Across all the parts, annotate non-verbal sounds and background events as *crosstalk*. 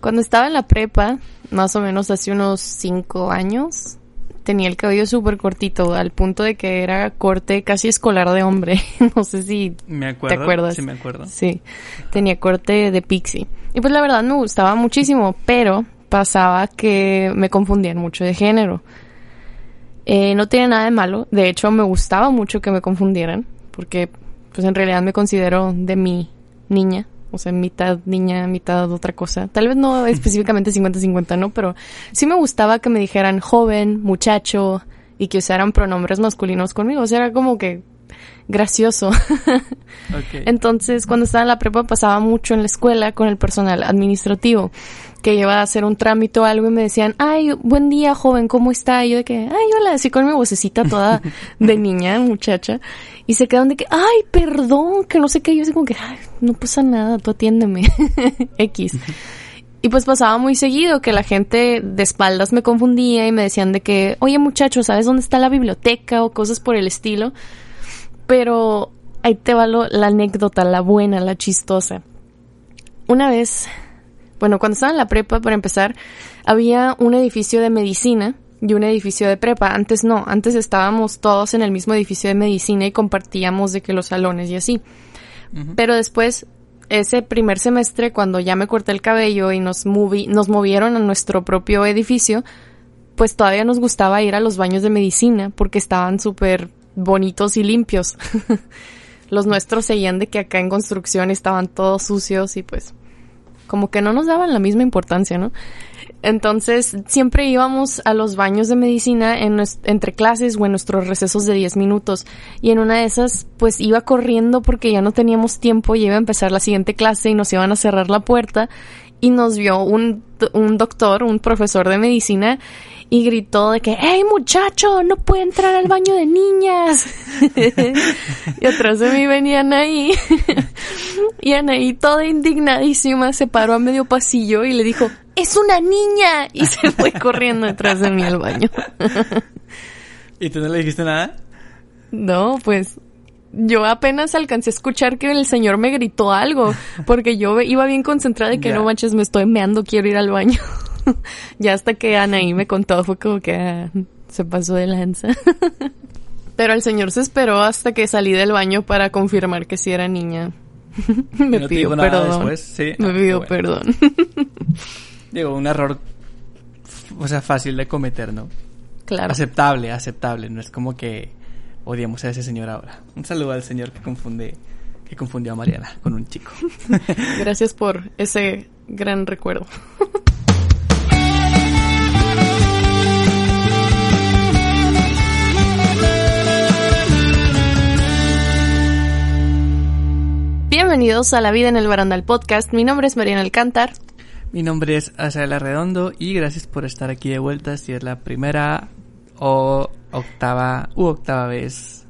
Cuando estaba en la prepa, más o menos hace unos cinco años, tenía el cabello súper cortito, al punto de que era corte casi escolar de hombre. *laughs* no sé si me acuerdo, te acuerdas. Sí, me acuerdo. Sí, tenía corte de pixie. Y pues la verdad me gustaba muchísimo, pero pasaba que me confundían mucho de género. Eh, no tenía nada de malo, de hecho me gustaba mucho que me confundieran, porque pues en realidad me considero de mi niña, o sea, mitad niña, mitad otra cosa. Tal vez no *laughs* específicamente 50-50, ¿no? Pero sí me gustaba que me dijeran joven, muchacho y que usaran pronombres masculinos conmigo. O sea, era como que gracioso. Okay. *laughs* Entonces, cuando estaba en la prepa pasaba mucho en la escuela con el personal administrativo que iba a hacer un trámite o algo y me decían, ay, buen día, joven, ¿cómo está? Y yo de que, ay, hola, así con mi vocecita toda de *laughs* niña, muchacha. Y se quedan de que, ay, perdón, que no sé qué. Y yo así como que, ay, no pasa nada, tú atiéndeme. *laughs* X. Y pues pasaba muy seguido que la gente de espaldas me confundía y me decían de que, oye muchacho, ¿sabes dónde está la biblioteca? o cosas por el estilo. Pero ahí te va lo, la anécdota, la buena, la chistosa. Una vez, bueno, cuando estaba en la prepa, para empezar, había un edificio de medicina y un edificio de prepa. Antes no, antes estábamos todos en el mismo edificio de medicina y compartíamos de que los salones y así. Uh -huh. Pero después, ese primer semestre, cuando ya me corté el cabello y nos, movi nos movieron a nuestro propio edificio, pues todavía nos gustaba ir a los baños de medicina porque estaban súper bonitos y limpios. *laughs* los nuestros seguían de que acá en construcción estaban todos sucios y pues como que no nos daban la misma importancia, ¿no? Entonces siempre íbamos a los baños de medicina en entre clases o en nuestros recesos de 10 minutos y en una de esas pues iba corriendo porque ya no teníamos tiempo y iba a empezar la siguiente clase y nos iban a cerrar la puerta y nos vio un, un doctor, un profesor de medicina y gritó de que, ¡Hey muchacho! No puede entrar al baño de niñas. *laughs* y atrás de mí venía Anaí. *laughs* y Anaí toda indignadísima se paró a medio pasillo y le dijo, ¡Es una niña! Y se *laughs* fue corriendo detrás de mí al baño. ¿Y tú no le dijiste nada? No, pues yo apenas alcancé a escuchar que el señor me gritó algo, *laughs* porque yo iba bien concentrada de que no manches, me estoy meando, quiero ir al baño. *laughs* ya hasta que Anaí me contó, fue como que ah, se pasó de lanza. *laughs* Pero el señor se esperó hasta que salí del baño para confirmar que sí era niña. me ¿No pidió perdón. después? Sí. Me Ah, pidió bueno. perdón. Digo, un error, o sea, fácil de cometer, ¿no? claro. Aceptable, aceptable. No es como que odiamos a ese señor ahora. Un saludo al señor que confunde, que confundió a Mariana con un chico. *laughs* Gracias por ese gran recuerdo. Bienvenidos a La Vida en el Barandal Podcast. Mi nombre es Mariana Alcántar. Mi nombre es Asael Arredondo y gracias por estar aquí de vuelta si es la primera o octava u octava vez.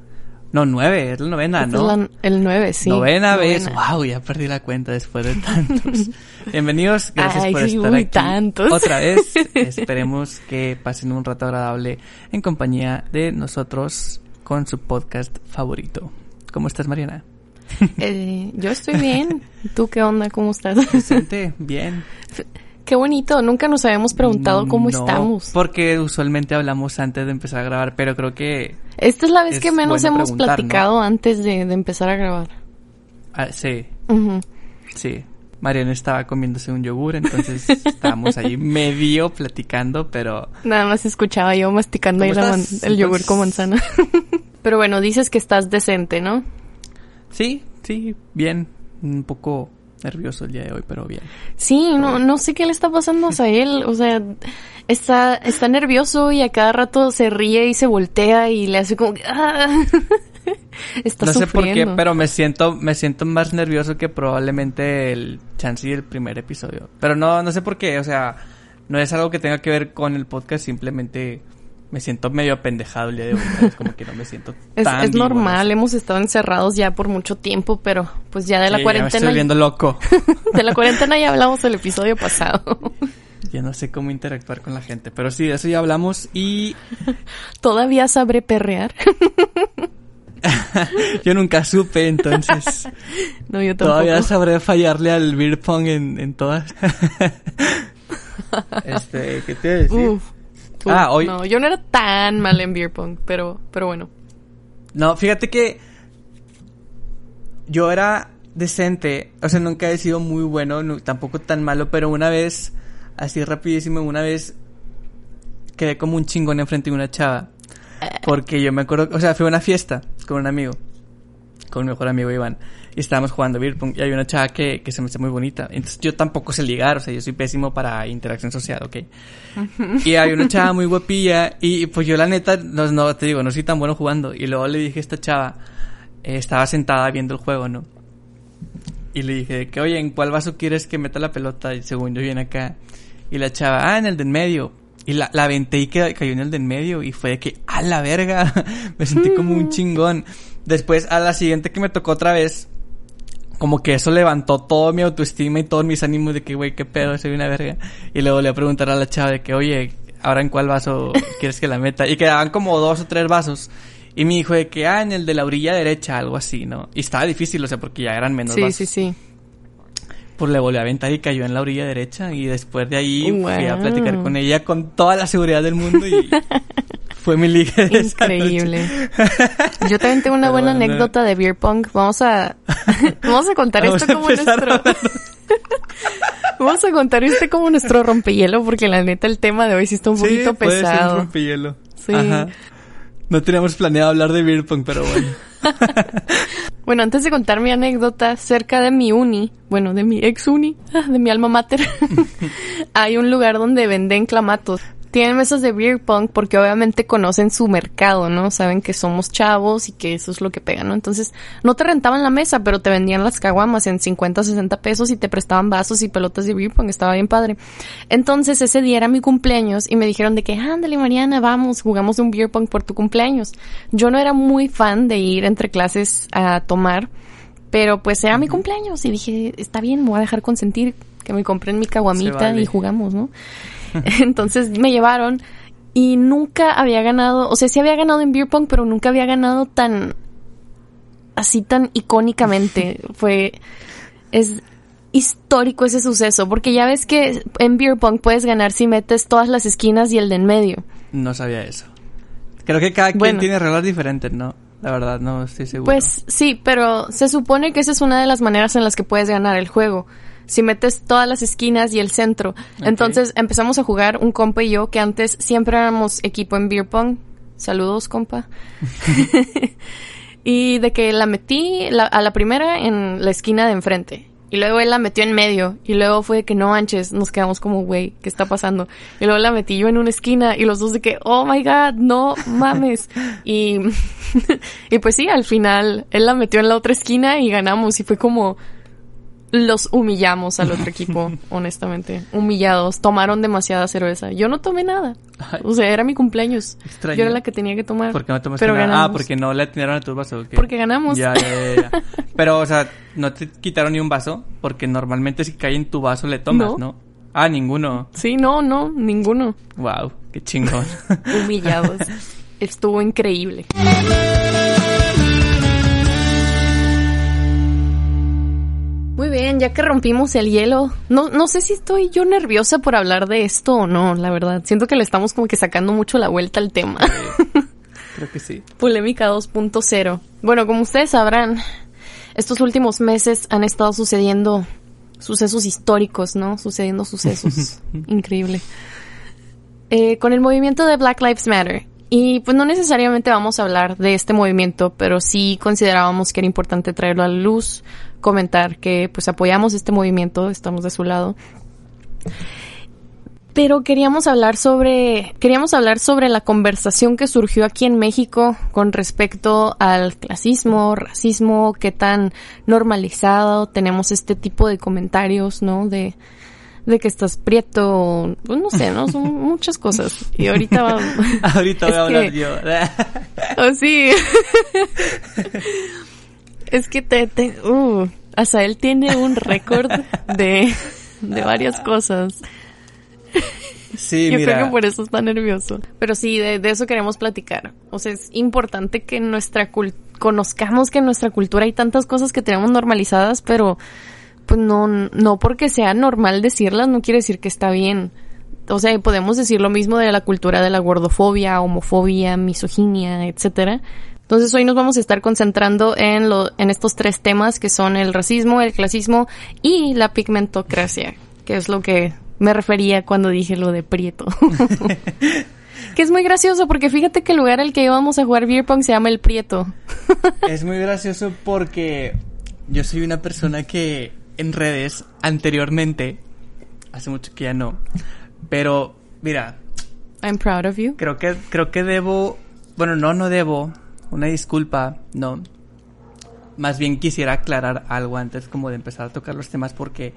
No, nueve, es la novena, Esta ¿no? la- el 9, sí. Novena, vez. Novena. Wow, ya perdí la cuenta después de tantos. *laughs* Bienvenidos, gracias Ay, por sí, estar uy, aquí tantos. otra vez. *laughs* Esperemos que pasen un rato agradable en compañía de nosotros con su podcast favorito. ¿Cómo estás, Mariana? Eh, yo estoy bien. *laughs* ¿Tú qué onda? ¿Cómo estás? Presente, bien. Qué bonito. Nunca nos habíamos preguntado cómo No, estamos. Porque usualmente hablamos antes de empezar a grabar, pero creo que Esta es la vez es que menos bueno hemos platicado antes de, de empezar a grabar. ah, sí, sí. Mariana estaba comiéndose un yogur, entonces estábamos ahí *laughs* medio platicando, pero Nada más escuchaba yo masticando ahí el yogur con manzana. *laughs* Pero bueno, dices que estás decente, ¿no? sí, sí, bien. Un poco nervioso el día de hoy, pero bien. Sí, no, no sé qué le está pasando a él. O sea, está, está nervioso y a cada rato se ríe y se voltea y le hace como que... "Ah". *laughs* Está no sé por qué, pero me siento, me siento más nervioso que probablemente el chance y el primer episodio. Pero no, no sé por qué, o sea, no es algo que tenga que ver con el podcast, simplemente me siento medio apendejado el día de hoy. Es como que no me siento *laughs* Es, tan es normal, hemos estado encerrados ya por mucho tiempo, pero pues ya de la Sí, ya me cuarentena. estoy viendo loco. *laughs* De la cuarentena ya hablamos el episodio pasado. *laughs* ya no sé cómo interactuar con la gente, pero sí, de eso ya hablamos y Todavía sabré perrear. yo nunca supe, entonces no, yo tampoco. todavía sabré fallarle al beer pong en, en todas. este, ¿qué te iba a decir? Uf. Ah, hoy- No, yo no era tan mal en beer pong, pero, pero bueno. No, fíjate que yo era decente, o sea, nunca he sido muy bueno, tampoco tan malo, pero una vez, así rapidísimo, una vez quedé como un chingón enfrente de una chava. Porque yo me acuerdo, o sea, fue a una fiesta con un amigo, con mi mejor amigo Iván, y estábamos jugando beer pong, y hay una chava que, que se me hace muy bonita. Entonces yo tampoco sé ligar, o sea, yo soy pésimo para interacción social, ¿ok? Y hay una chava muy guapilla y pues yo la neta, no, no te digo, no soy tan bueno jugando. Y luego le dije a esta chava, eh, estaba sentada viendo el juego, ¿no? Y le dije que, oye, ¿en cuál vaso quieres que meta la pelota? Y según yo viene acá. Y la chava, ah, en el de en medio. Y la, la aventé y cayó en el de en medio. Y fue de que, a la verga, *laughs* me sentí como un chingón. Después, a la siguiente que me tocó otra vez, como que eso levantó todo mi autoestima y todos mis ánimos de que, güey, qué pedo, soy una verga. Y luego le voy a preguntar a la chava de que, oye, ahora en cuál vaso quieres que la meta. Y quedaban como dos o tres vasos. Y me dijo de que, ah, en el de la orilla derecha, algo así, ¿no? Y estaba difícil, o sea, porque ya eran menos Sí, vasos. sí, sí. Pues le volví a aventar y cayó en la orilla derecha. Y después de ahí fui a Wow. platicar con ella con toda la seguridad del mundo y *laughs* fue mi liga de. Increíble. Yo también tengo una Pero buena bueno. anécdota de beer pong. Vamos a *laughs* vamos a contar Vamos esto a como nuestro *laughs* Vamos a contar este como nuestro rompehielo porque la neta el tema de hoy sí está un poquito puede ser un pesado. rompehielo. Sí. Ajá. No teníamos planeado hablar de beer pong, pero bueno. *laughs* Bueno, antes de contar mi anécdota, cerca de mi uni, bueno, de mi ex uni, ah, de mi alma mater, hay un lugar donde venden clamatos. Tienen mesas de beer pong porque obviamente conocen su mercado, ¿no? Saben que somos chavos y que eso es lo que pega, ¿no? Entonces, no te rentaban la mesa, pero te vendían las caguamas en 50, 60 pesos y te prestaban vasos y pelotas de beer pong. Estaba bien padre. Entonces, ese día era mi cumpleaños y me dijeron de que, ándale, Mariana, vamos, jugamos un beer pong por tu cumpleaños. Yo no era muy fan de ir entre clases a tomar, pero pues era mi cumpleaños y dije, está bien, me voy a dejar consentir que me compren mi caguamita vale. y jugamos, ¿no? *laughs* Entonces me llevaron y nunca había ganado, o sea, sí había ganado en beer pong, pero nunca había ganado tan así tan icónicamente. *laughs* Fue es histórico ese suceso, porque ya ves que en beer pong puedes ganar si metes todas las esquinas y el de en medio. No sabía eso. Creo que cada Bueno. quien tiene reglas diferentes, ¿no? La verdad, no estoy seguro. Pues sí, pero se supone que esa es una de las maneras en las que puedes ganar el juego. Si metes todas las esquinas y el centro. Entonces empezamos a jugar un compa y yo que antes siempre éramos equipo en beer pong. Saludos, compa. *laughs* *laughs* y de que la metí la- a la primera en la esquina de enfrente. Y luego él la metió en medio. Y luego fue de que no manches, nos quedamos como, güey, ¿qué está pasando? Y luego la metí yo en una esquina y los dos de que, oh my god, no mames. y, *laughs* y pues sí, al final él la metió en la otra esquina y ganamos. Y fue como, los humillamos al otro equipo, *laughs* honestamente. Humillados. Tomaron demasiada cerveza. Yo no tomé nada. O sea, era mi cumpleaños. Extraño. Yo era la que tenía que tomar. ¿Por qué no tomaste pero nada? Ah, porque no le atinaron a tus vasos. ¿o qué? Porque ganamos. Ya, ya, ya, ya. *laughs* Pero, o sea, no te quitaron ni un vaso, porque normalmente si cae en tu vaso le tomas, No. ¿no? Ah, ninguno. Sí, no, no, ninguno. Wow, qué chingón. *laughs* Humillados. Estuvo increíble. Muy bien, ya que rompimos el hielo, no, no sé si estoy yo nerviosa por hablar de esto o no, la verdad. Siento que le estamos como que sacando mucho la vuelta al tema. *laughs* Creo que sí. Polémica 2.0. Bueno, como ustedes sabrán, estos últimos meses han estado sucediendo sucesos históricos, ¿no? Sucediendo sucesos. *laughs* Increíble. Eh, con el movimiento de Black Lives Matter. Y pues no necesariamente vamos a hablar de este movimiento, pero sí considerábamos que era importante traerlo a la luz, comentar que pues apoyamos este movimiento, estamos de su lado. pero queríamos hablar sobre queríamos hablar sobre la conversación que surgió aquí en México con respecto al clasismo, racismo, qué tan normalizado tenemos este tipo de comentarios, ¿no? De de que estás prieto, pues no sé, ¿no? Son *laughs* muchas cosas. Y ahorita va... *laughs* ahorita voy a hablar yo. *laughs* oh, sí. Es que te, te uh, hasta él tiene un récord de, de varias cosas. Sí, Yo mira. creo que por eso está nervioso. Pero sí, de, de eso queremos platicar. O sea, es importante que nuestra cul conozcamos que en nuestra cultura hay tantas cosas que tenemos normalizadas, pero pues no, no porque sea normal decirlas, no quiere decir que está bien. O sea, podemos decir lo mismo de la cultura de la gordofobia, homofobia, misoginia, etcétera. Entonces hoy nos vamos a estar concentrando en lo, en estos tres temas que son el racismo, el clasismo y la pigmentocracia, que es lo que me refería cuando dije lo de Prieto. *laughs* que es muy gracioso porque fíjate que el lugar al que íbamos a jugar beer pong se llama El Prieto. *laughs* es muy gracioso porque yo soy una persona que en redes anteriormente, hace mucho que ya no, pero mira, I'm proud of you. creo que creo que debo, bueno, no no debo, una disculpa, no. Más bien quisiera aclarar algo antes como de empezar a tocar los temas porque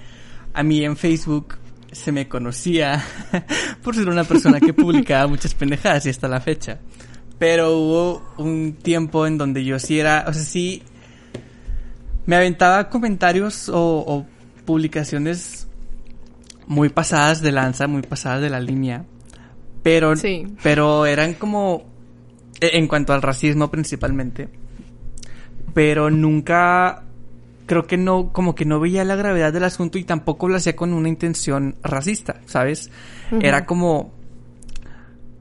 a mí en Facebook se me conocía *laughs* por ser una persona que publicaba muchas pendejadas y hasta la fecha. Pero hubo un tiempo en donde yo sí era, o sea, sí me aventaba comentarios o, o publicaciones muy pasadas de lanza, muy pasadas de la línea. Pero, Sí. pero eran como, en cuanto al racismo principalmente. Pero nunca, creo que no, como que no veía la gravedad del asunto y tampoco lo hacía con una intención racista, ¿sabes? Ujú. Era como,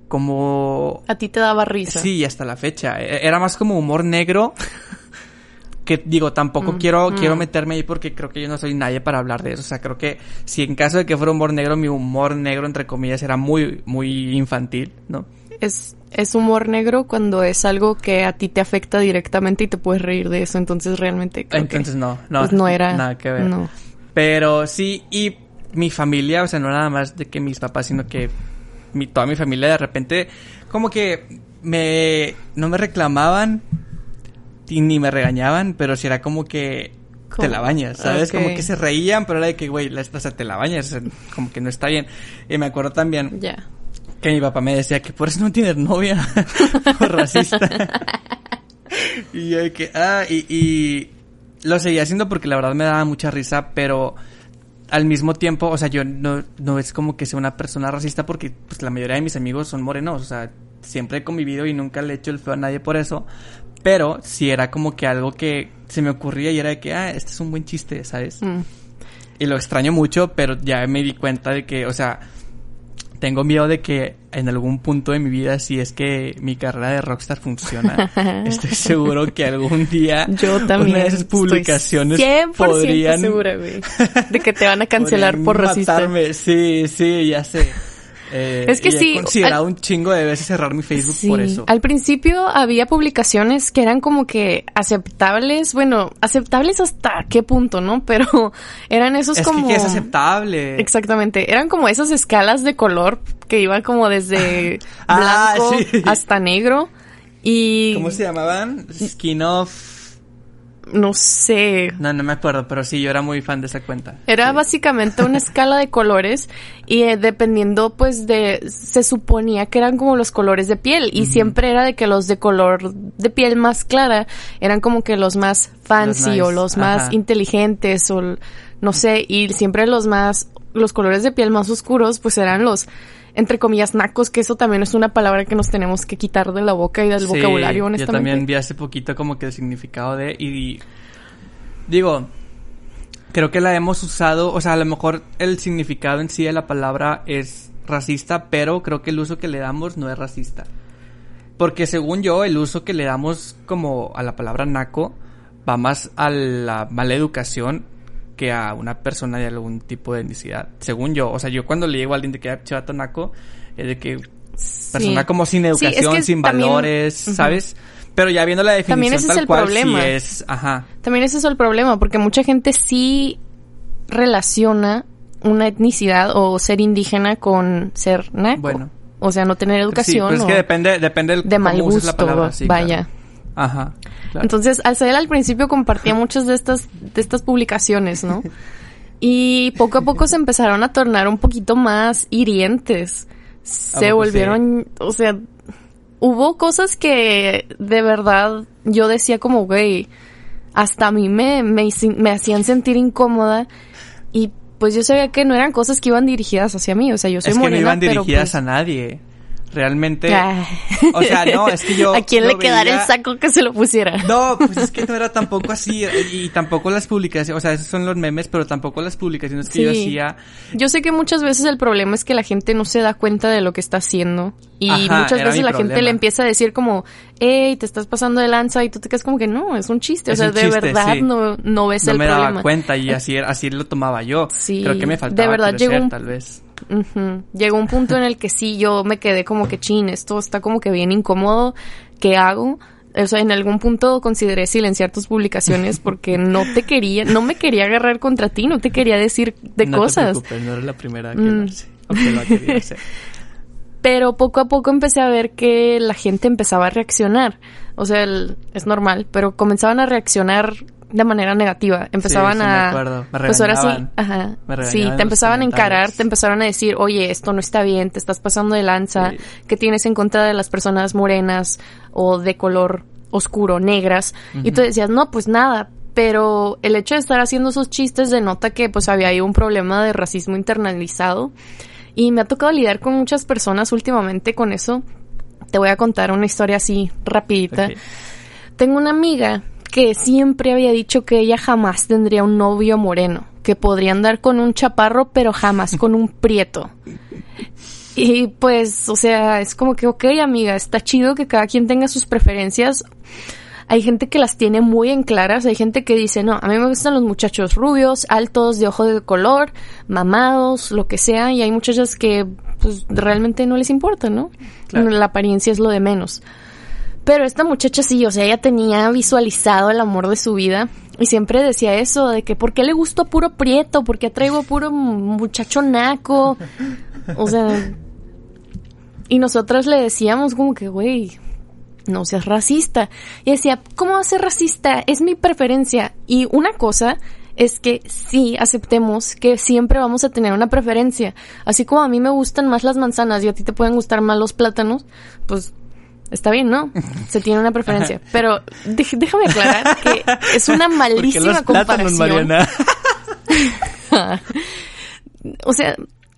como A ti te daba risa. Sí, hasta la fecha. E- Era más como humor negro. *laughs* Que digo, tampoco Mm, quiero, mm. quiero meterme ahí porque creo que yo no soy nadie para hablar de eso. O sea, creo que si en caso de que fuera humor negro, mi humor negro, entre comillas, era muy, muy infantil, ¿no? Es, es humor negro cuando es algo que a ti te afecta directamente y te puedes reír de eso. Entonces realmente creo que, Entonces no, no. pues no era Nada que ver. No. Pero sí, y mi familia, o sea, no nada más de que mis papás, sino que mi, toda mi familia de repente, como que me, no me reclamaban y ni me regañaban, pero sí era como que te la bañas, ¿sabes? Como que se reían, pero era de que, güey, la- o sea, te la bañas, como que no está bien. Y me acuerdo también Ya. Que mi papá me decía que por eso no tienes novia, *laughs* por racista. *laughs* y yo de que, ah, y, y lo seguía haciendo porque la verdad me daba mucha risa, pero al mismo tiempo, o sea, yo no, no es como que sea una persona racista porque pues la mayoría de mis amigos son morenos, o sea, siempre he convivido y nunca le he hecho el feo a nadie por eso, pero sí era como que algo que se me ocurría y era de que, ah, este es un buen chiste, ¿sabes? Mm. Y lo extraño mucho, pero ya me di cuenta de que, o sea, tengo miedo de que en algún punto de mi vida, si es que mi carrera de rockstar funciona, *laughs* estoy seguro que algún día Yo también. una de esas publicaciones estoy 100% podrían, segura, güey. De que te van a *laughs* cancelar por matarme. Sí, sí, ya sé. Eh, Es que y he sí, considerado al- un chingo de veces cerrar mi Facebook Sí. por eso. Al principio había publicaciones que eran como que aceptables, bueno, aceptables hasta qué punto, ¿no? *laughs* Pero eran esos es como que, que es aceptable. Exactamente, eran como esas escalas de color que iban como desde *laughs* Ah, blanco sí. hasta negro y ¿Cómo se llamaban? Skin of... no sé, No, no me acuerdo, pero sí, yo era muy fan de esa cuenta. Era Sí. básicamente una *laughs* escala de colores y eh, dependiendo pues de se suponía que eran como los colores de piel y siempre era de que los de color de piel más clara eran como que los más fancy nice, o los más inteligentes o no sé y siempre los más los colores de piel más oscuros pues eran los entre comillas nacos que eso también es una palabra que nos tenemos que quitar de la boca y del Sí, vocabulario Yo honestamente. también vi hace poquito como que el significado de y digo, creo que la hemos usado, o sea, a lo mejor el significado en sí de la palabra es racista, pero creo que el uso que le damos no es racista. Porque según yo, el uso que le damos como a la palabra naco va más a la mala educación que a una persona de algún tipo de etnicidad. Según yo, o sea, yo cuando le digo a alguien de que es chavato naco, es de que persona Sí. como sin Sí, es educación, que sin también- valores. ¿sabes? Pero ya viendo la definición También ese es tal el cual, problema. sí es, ajá. También ese es el problema, porque mucha gente sí relaciona una etnicidad o ser indígena con ser naco. Bueno. O sea, no tener Sí, educación pues es o que depende, depende del de mal gusto, la palabra, sí, vaya. claro. Ajá. Claro. Entonces, Alzael al principio compartía muchas de estas, de estas publicaciones, ¿no? *laughs* Y poco a poco se empezaron a tornar un poquito más hirientes. Se poco volvieron, o sea, hubo cosas que de verdad yo decía como, güey, hasta a mí me, me, me hacían sentir incómoda y pues yo sabía que no eran cosas que iban dirigidas hacia mí, o sea, yo soy es que no iban pero dirigidas pues, a nadie. Realmente. ah. O sea, no, es que yo. *laughs* ¿A quién le quedara veía- el saco que se lo pusiera? No, pues es que no era tampoco así. Y tampoco las publicaciones. O sea, esos son los memes, pero tampoco las publicaciones que yo Sí. hacía. Yo sé que muchas veces el problema es que la gente no se da cuenta de lo que está haciendo. Y Ajá, muchas veces la gente le empieza a decir como, hey, te estás pasando de lanza y tú te quedas como que no, es un chiste. Es o sea, de chiste, verdad sí. no, no ves No el me problema. daba cuenta y así, así lo tomaba yo. Sí, Creo que me de faltaba verdad crecer, llegó un- tal vez. Llegó un punto en el que sí, yo me quedé como que chin, esto está como que bien incómodo. ¿Qué hago? O sea, en algún punto consideré silenciar tus publicaciones *laughs* porque no te quería, no me quería agarrar contra ti, no te quería decir de no cosas. Te no eres la primera que Mm. O que lo ha querido hacer. *laughs* Pero poco a poco empecé a ver que la gente empezaba a reaccionar. O sea, el- es normal, pero comenzaban a reaccionar de manera negativa. Empezaban sí, me a... acuerdo. Me pues ahora sí, ajá. Me Sí, te empezaban a encarar, te empezaron a decir, oye, esto no está bien, te estás pasando de lanza, Sí. ¿qué tienes en contra de las personas morenas o de color oscuro, negras? Y tú decías, no, pues nada. Pero el hecho de estar haciendo esos chistes denota que pues había ahí un problema de racismo internalizado. Y me ha tocado lidiar con muchas personas últimamente con eso. Te voy a contar una historia así rapidita. Tengo una amiga que siempre había dicho que ella jamás tendría un novio moreno, que podría andar con un chaparro pero jamás con un prieto. Y pues, o sea, es como que, ok, amiga, está chido que cada quien tenga sus preferencias. Hay gente que las tiene muy en claras, hay gente que dice, no, a mí me gustan los muchachos rubios, altos, de ojo de color, mamados, lo que sea, y hay muchachas que pues realmente no les importa, ¿no? Claro. La apariencia es lo de menos. Pero esta muchacha sí, o sea, ella tenía visualizado el amor de su vida y siempre decía eso, de que ¿por qué le gustó puro prieto? ¿Por qué traigo puro muchacho naco? O sea, y nosotras le decíamos como que, güey, no seas racista. Y decía, ¿cómo va a ser racista? Es mi preferencia. Y una cosa es que sí aceptemos que siempre vamos a tener una preferencia. Así como a mí me gustan más las manzanas y a ti te pueden gustar más los plátanos, pues está bien, ¿no? Se tiene una preferencia. Pero déjame aclarar que es una *laughs* ¿Por qué malísima comparación. Mariana? *laughs* o sea,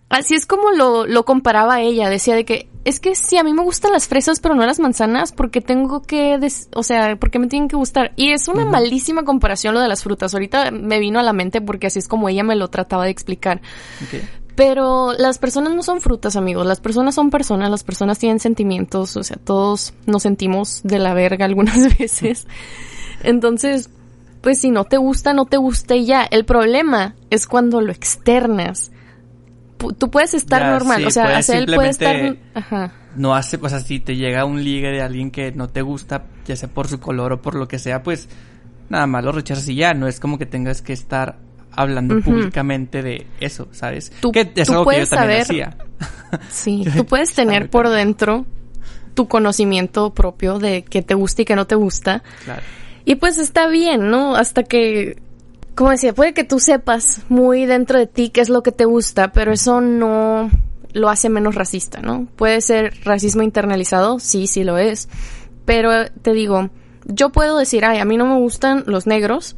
así es como lo, lo comparaba ella. Decía de que, es que sí, a mí me gustan las fresas, pero no las manzanas, porque tengo que, des- o sea, porque me tienen que gustar. Y es una malísima comparación lo de las frutas. Ahorita me vino a la mente porque así es como ella me lo trataba de explicar. Pero las personas no son frutas, amigos. Las personas son personas, las personas tienen sentimientos, o sea, todos nos sentimos de la verga algunas *laughs* veces. Entonces, pues si no te gusta, no te gusta y ya. El problema es cuando lo externas. Tú puedes estar Ya, normal, sí, o sea, hacer él puede estar... Ajá. no hace, o sea, si te llega un ligue de alguien que no te gusta, ya sea por su color o por lo que sea, pues nada más lo rechazas y ya, no es como que tengas que estar hablando públicamente de eso, ¿sabes? Tú- que es tú algo que yo puedes también saber- hacía. *laughs* Sí, *laughs* tú puedes tener por dentro tu conocimiento propio de qué te gusta y qué no te gusta. Claro. Y pues está bien, ¿no? Hasta que, como decía, puede que tú sepas muy dentro de ti qué es lo que te gusta, pero eso no lo hace menos racista, ¿no? Puede ser racismo internalizado, sí, sí lo es. Pero te digo, yo puedo decir, ay, a mí no me gustan los negros,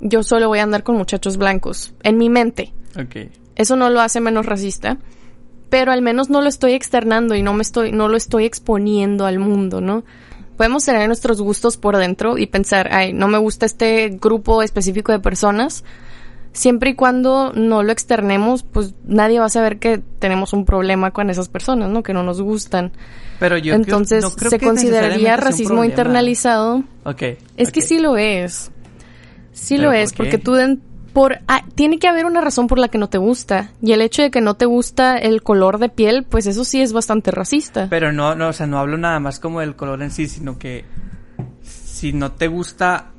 yo solo voy a andar con muchachos blancos, en mi mente. Ok. Eso no lo hace menos racista, pero al menos no lo estoy externando y no me estoy, no lo estoy exponiendo al mundo, ¿no? Podemos tener nuestros gustos por dentro y pensar, ay, no me gusta este grupo específico de personas. Siempre y cuando no lo externemos, pues nadie va a saber que tenemos un problema con esas personas, ¿no? Que no nos gustan. Pero yo creo- Entonces, no creo se que consideraría racismo internalizado. Ok. Es que sí lo es. Sí ¿Pero lo es, porque tú den- por ah, tiene que haber una razón por la que no te gusta y el hecho de que no te gusta el color de piel, pues eso sí es bastante racista. Pero no, no, o sea, no hablo nada más como del color en sí, sino que si no te gusta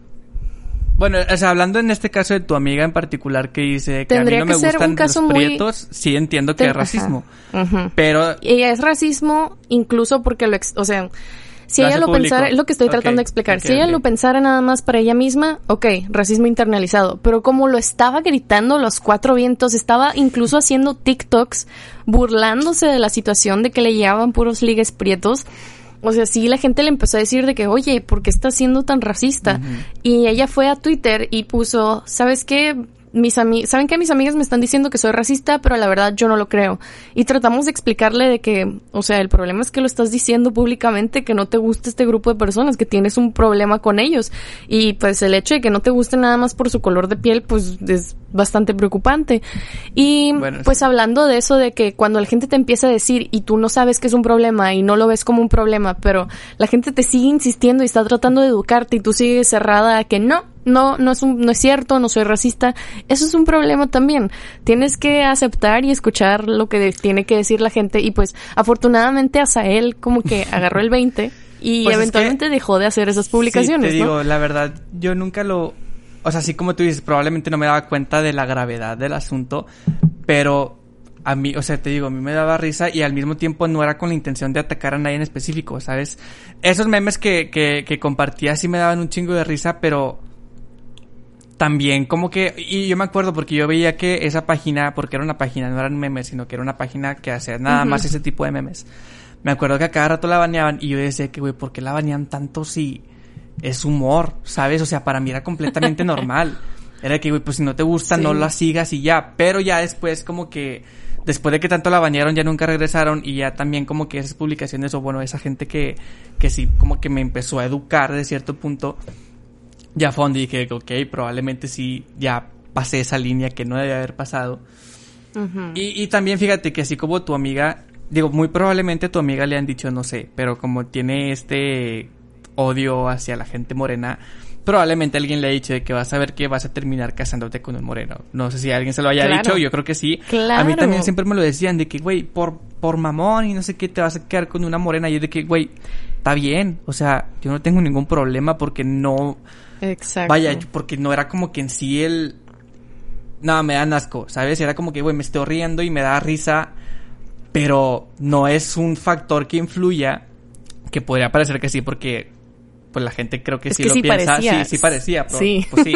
Bueno, o sea, hablando en este caso de tu amiga en particular que dice que a mí no me gustan un caso los muy- prietos, sí entiendo que Ten- es racismo. Ajá. Pero Y es racismo incluso porque lo, ex- o sea, si ella lo público. pensara, es lo que estoy tratando de explicar, si ella lo pensara nada más para ella misma, ok, racismo internalizado, pero como lo estaba gritando los cuatro vientos, estaba incluso haciendo TikToks burlándose de la situación de que le llevaban puros ligues prietos. O sea, sí, la gente le empezó a decir de que, oye, ¿por qué estás siendo tan racista? Y ella fue a Twitter y puso, ¿sabes qué? Mis ami Saben que mis amigas me están diciendo que soy racista, pero la verdad yo no lo creo. Y tratamos de explicarle de que, o sea, el problema es que lo estás diciendo públicamente, que no te gusta este grupo de personas, que tienes un problema con ellos. Y pues el hecho de que no te guste nada más por su color de piel, pues es bastante preocupante. Y Bueno, pues sí. hablando de eso de que cuando la gente te empieza a decir y tú no sabes que es un problema y no lo ves como un problema, pero la gente te sigue insistiendo y está tratando de educarte y tú sigues cerrada a que no, no, no es un, no es cierto, no soy racista, eso es un problema también. Tienes que aceptar y escuchar lo que de- tiene que decir la gente y pues afortunadamente Asael como que *laughs* agarró el 20 y Pues es eventualmente que- dejó de hacer esas publicaciones, Sí, te ¿no? digo, la verdad, yo nunca lo... O sea, así como tú dices, probablemente no me daba cuenta de la gravedad del asunto, pero a mí, o sea, te digo, a mí me daba risa y al mismo tiempo no era con la intención de atacar a nadie en específico, ¿sabes? Esos memes que, que, que compartía sí me daban un chingo de risa, pero también como que, y yo me acuerdo porque yo veía que esa página, porque era una página, no eran memes, sino que era una página que hacía nada Ujú. más ese tipo de memes. Me acuerdo que a cada rato la baneaban y yo decía que, güey, ¿por qué la banean tanto si es humor? ¿Sabes? O sea, para mí era completamente *laughs* normal. Era que, güey, pues si no te gusta, Sí. no la sigas y ya. Pero ya después como que, después de que tanto la banearon, ya nunca regresaron y ya también como que esas publicaciones o bueno, esa gente que, que sí como que me empezó a educar de cierto punto, ya fue donde dije, ok, probablemente sí, ya pasé esa línea que no debe haber pasado. Ujú. Y, y también fíjate que así como tu amiga, digo, muy probablemente a tu amiga le han dicho, no sé, pero como tiene este odio hacia la gente morena, probablemente alguien le ha dicho de que vas a ver que vas a terminar casándote con un moreno. No sé si alguien se lo haya Claro. dicho, yo creo que sí. A Claro. mí también siempre me lo decían de que, güey, por, por mamón y no sé qué, te vas a quedar con una morena. Y yo de que, güey, está bien. O sea, yo no tengo ningún problema porque no... Exacto. Vaya, porque no era como que en sí el... No, me dan asco, ¿sabes? Era como que, güey, me estoy riendo y me da risa, pero no es un factor que influya, que podría parecer que sí, porque pues la gente creo que Es sí que lo sí piensa. parecía. Sí, sí parecía. Pero, Sí. Pues sí.